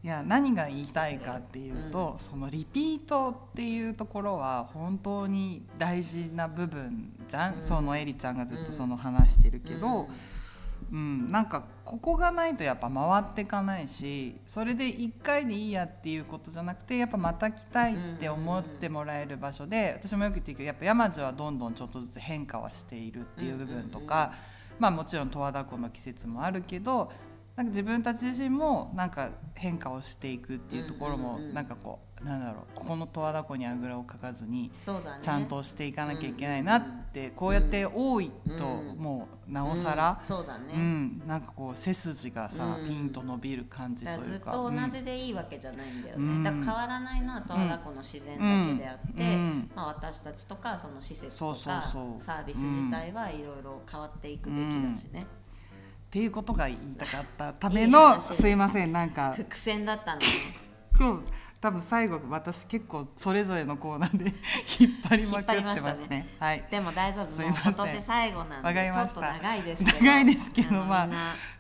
いや何が言いたいかっていうと、うん、そのリピートっていうところは本当に大事な部分じゃん、うん、そのエリちゃんがずっとその話してるけど、うん。うん、なんかここがないとやっぱ回っていかないしそれで1回でいいやっていうことじゃなくてやっぱまた来たいって思ってもらえる場所で私もよく言ってるけどやっぱ山路はどんどんちょっとずつ変化はしているっていう部分とか、まあもちろん十和田湖の季節もあるけどなんか自分たち自身もなんか変化をしていくっていうところもなんかこうなんだろうここの十和田湖にあぐらをかかずにちゃんとしていかなきゃいけないなって、こうやって多いと、うんもうなおさらうん、そうだね、うん。なんかこう背筋がさ、うん。ピンと伸びる感じとだからずっいうかと同じでいいわけじゃないんだよね、うん。だから変わらないのは十和田湖の自然だけであって、まあ、私たちとかその施設とかそうそうそう。サービス自体はいろいろ変わっていくべきだしね、っていうことが言いたかったためいいの話すいませんなんか。伏線だったんだね。今 日多分最後私結構それぞれのコーナーで 引っ張りまくってます引っ張りましたね。はい。でも大丈夫。もう今年最後なんでちょっと長いですけど。長いですけどのまあ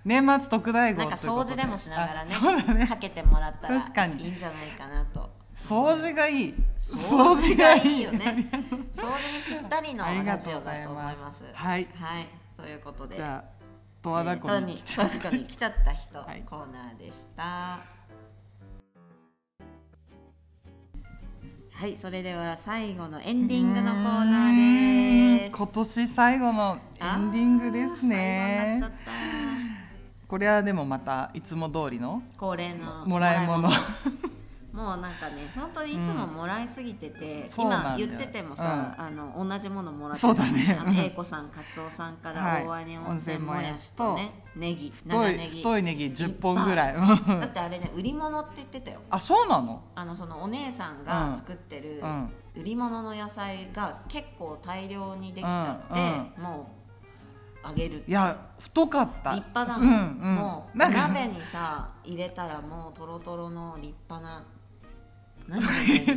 年末特大号なんか掃除でもしながらねね。かけてもらったら確かに。いいんじゃないかなと。掃除がいい。掃除がいいよね。掃除にぴったりのありがラジオとうございだと思いまます。すはい。はい。ということで。じゃあ十和田湖えーに来ち十和田湖に来ちゃった人はい。コーナーでしたはいそれでは最後のエンディングのコーナーです。今年最後のエンディングですね。これはでもまたいつも通りの恒例のもらい物もうなんかね本当にいつももらいすぎてて、そうなん今言っててもさ、あの同じものもらってそうだね。英子さん、カツオさんからはい。大鰐温泉もやしとね、ネギ太長い太いネギ10本ぐらい。だってあれね売り物って言ってたよ。あそうなの？あのそのお姉さんが作ってるうん。売り物の野菜が結構大量にできちゃって、もうあげるいや太かった。立派だもん、うんうん。もう鍋にさ入れたらもうとろとろの立派な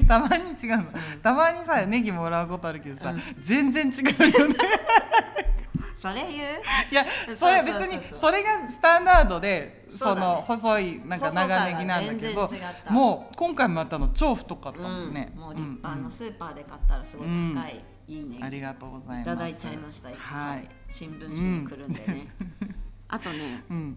たまに違うの、たまにさネギもらうことあるけどさ、全然違うよね。それ言う？いやそれそうそうそう別にそれがスタンダードでそ,、の細いなんか長ネギなんだけどもう今回もあったの超太かったもんね、うん、もう立派、のスーパーで買ったらすごい高い、いいね。ありがとうございます。いただいちゃいました。はい、新聞紙に来るんでね、あとねうん、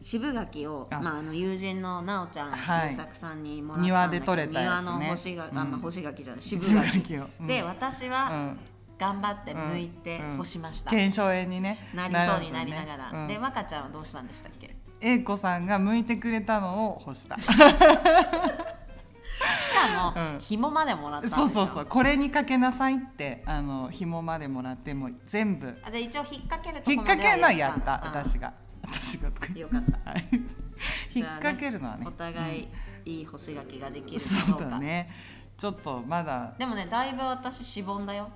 渋柿をあ。まあ、あの友人のなおちゃん、はい。優作さんにもらったんだ庭でけど採れたやつね。庭の干しが、あまあうん。干し柿じゃない渋渋柿。柿を、うん。で私うはん。頑張って剥いて干しました、腱鞘炎にね。なりそうになりながら、うん。で若ちゃんはどうしたんでしたっけ？英子さんが剥いてくれたのを干した。しかも、うん。紐までもらったんでしょそうそうそう。これにかけなさいってあの紐までもらってもう全部。あじゃあ一応引っ掛けるとこ引っまで掛けるのはやったうん私がよかった。はい。引っ掛けるのはね。お互いいい干し柿ができるかそうどうか、だね。ちょっとまだ。でもねだいぶ私しぼんだよ。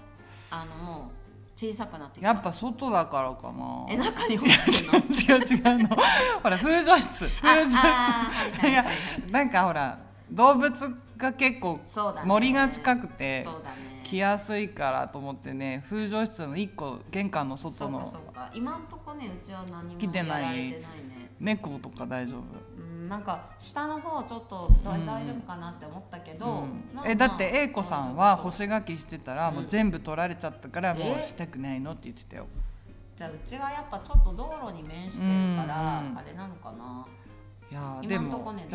あのもう小さくなってやっぱ外だからかな。え中に干してんの？違う違うのほら風除室。あ風除室いはいい。やなんかほら動物が結構森が近くてそうだね来やすいからと思ってね風除室の1個玄関のそ外のうかそうか。今んとこねうちは何も来てないね。猫とか大丈夫。うんなんか下の方ちょっと大丈夫かなって思ったけど、うん。まあえだって英子さんは干し柿してたらうん。もう全部取られちゃったからもうえしたくないのって言ってたよ。じゃあうちはやっぱちょっと道路に面してるから、うんうん。あれなのかないやでもね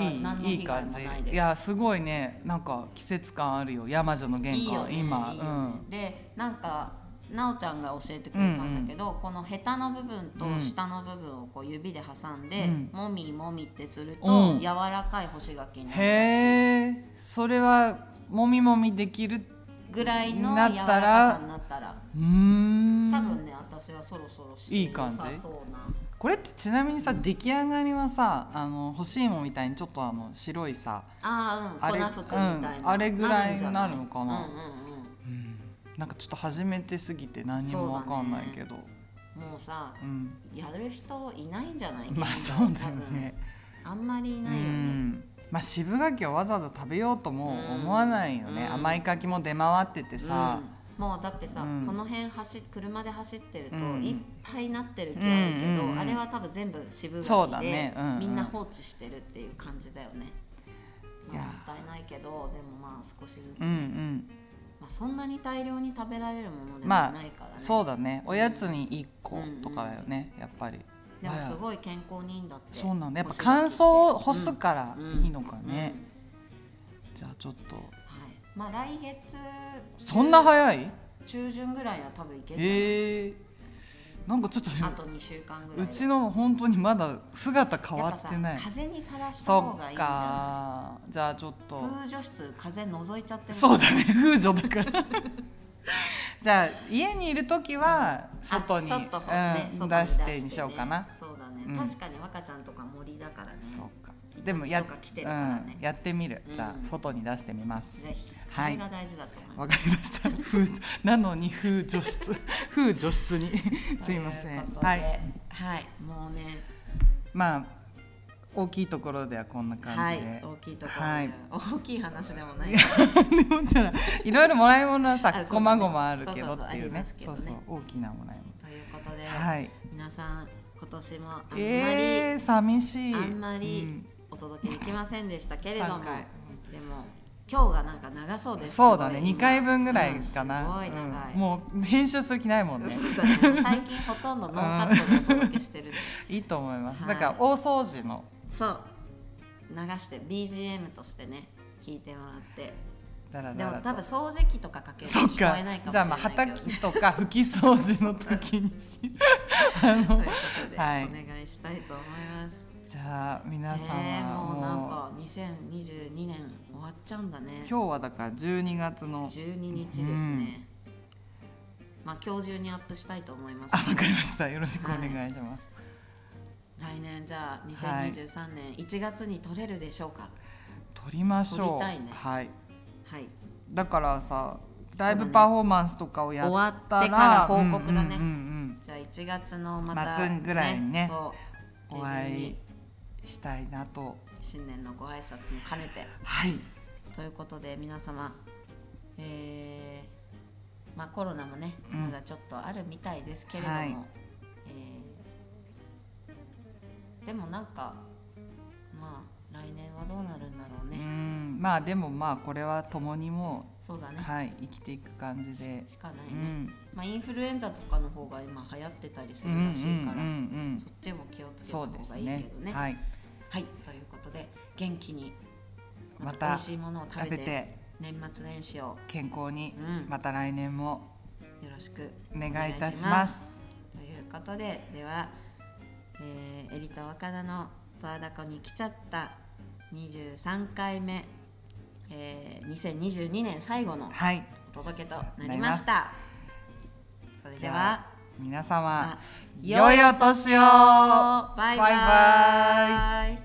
いいいい感じ。いやすごいねなんか季節感あるよ。山女の玄関。ね今いいよね。でなんかなおちゃんが教えてくれたんだけど、このヘタの部分とうん。下の部分をこう指で挟んで、うん。もみもみってすると、うん。柔らかい干し柿になるらしい。へえそれはもみもみできるぐらいのな柔らかさになったら。うーん多分ね私はそろそろしていい感じそうなこれってちなみにさ出来上がりはさあの干し芋みたいにちょっとあの白いさあーあれうん粉吹くみたいな、うんあれぐらいんじゃなるのかな？うんうんうん。うんなんかちょっと初めてすぎて何にもわかんないけど。う,、もうさん。やる人いないんじゃない？まあそうだよ多分ね。あんまりいうないよね、ん。まあ渋柿をわざわざ食べようとも思わないよね、うん。甘い柿も出回っててさ、うんもうだってさ、うん。この辺走車で走ってるとうん。いっぱいなってる木あるけど、うんうんうん。あれは多分全部渋柿で、ね。うんうん。みんな放置してるっていう感じだよね、まあ、もったいないけどでもまあ少しずつ、うんうん。まあ、そんなに大量に食べられるものでもまあないからね、そうだね。おやつに1個とかだよね、やっぱり。でもすごい健康にいいんだってそうなんだやっぱ乾燥を干すからうん。いいのかね、じゃあちょっとはいまあ来月そんな早い？中旬ぐらいは多分いけるえ。ー、なんかちょっとねあと2週間ぐらいうちの本当にまだ姿変わってない。風にさらした方がいいじゃか。じゃあちょっと。ん風除室風覗いちゃってるそうだね。風除だから。じゃあ家にいる時は外に、あちょっとほねうん、外に出してにしようかな。そうだね、うん。確かに若ちゃんとか森だからね。そうかでもや,、人が来てうん、やってみる。じゃうんあ外に出してみます。ぜひ。はい。風が大事だと思いわます、かりました。風なのに風除湿。風除湿に。すいません。はい。はいもうね。まあ大きいところではこんな感はいじで、大きいところで、はい。大きい話でもない。でもったらいろいろもらい物はさこまごまあるけどっていうね。そうそう大きなもらいということで、物はい。皆さん今年もあんまり、えー、寂しい。あんまりうんお届けできませんでしたけれども、でも今日がなんか長そうです。そうだね。すごい2回分ぐらいかな、うんうん。もう編集する気ないもんね。ね。最近ほとんどノーカットでお届けしてるいいと思います、はい。だから大掃除の。そう。流して BGM としてね聞いてもらって。だらだらと。でも多分掃除機とかかけると聞こえないかもしじゃあれないけど、まあはたきとか拭き掃除の時にし。あ というのことで、はい。お願いしたいと思いますじゃあ皆様、ねえもうなんか2022年終わっちゃうんだね。今日はだから12月の12日ですね、まあ今日中にアップしたいと思います。あわかりました。よろしくお願いします、来年じゃあ2023年1月に撮れるでしょうか？撮りましょう。たいね。はい。はい。だからさライブパフォーマンスとかをやったら終わってから報告だね。うんうんうんじゃあ1月のまた、末ぐらいにねお会いにしたいなと。新年のご挨拶も兼ねて。はい。ということで皆様えーまあコロナもね、うん。まだちょっとあるみたいですけれども、はい。えーでもなんかまあ来年はどうなるんだろううね、ん。まあでもまあこれは共にもそうだね、はい生きていく感じで。しかないうね、ん。まあインフルエンザとかの方が今流行ってたりするうんうんらしいから、うん。そっちも気をつけた方がいいけね。どね。はいはい、ということで元気にまた美味しいものを食食べべてて年末年始を、健康にうん。また来年もよろしくお願いいたします。ということででは、えー、エリと若菜の十和田湖に来ちゃった23回目、えー、2022年最後のはい。お届けとなりました。それではあ皆様あ良いお年を。バイバイ。バイバイ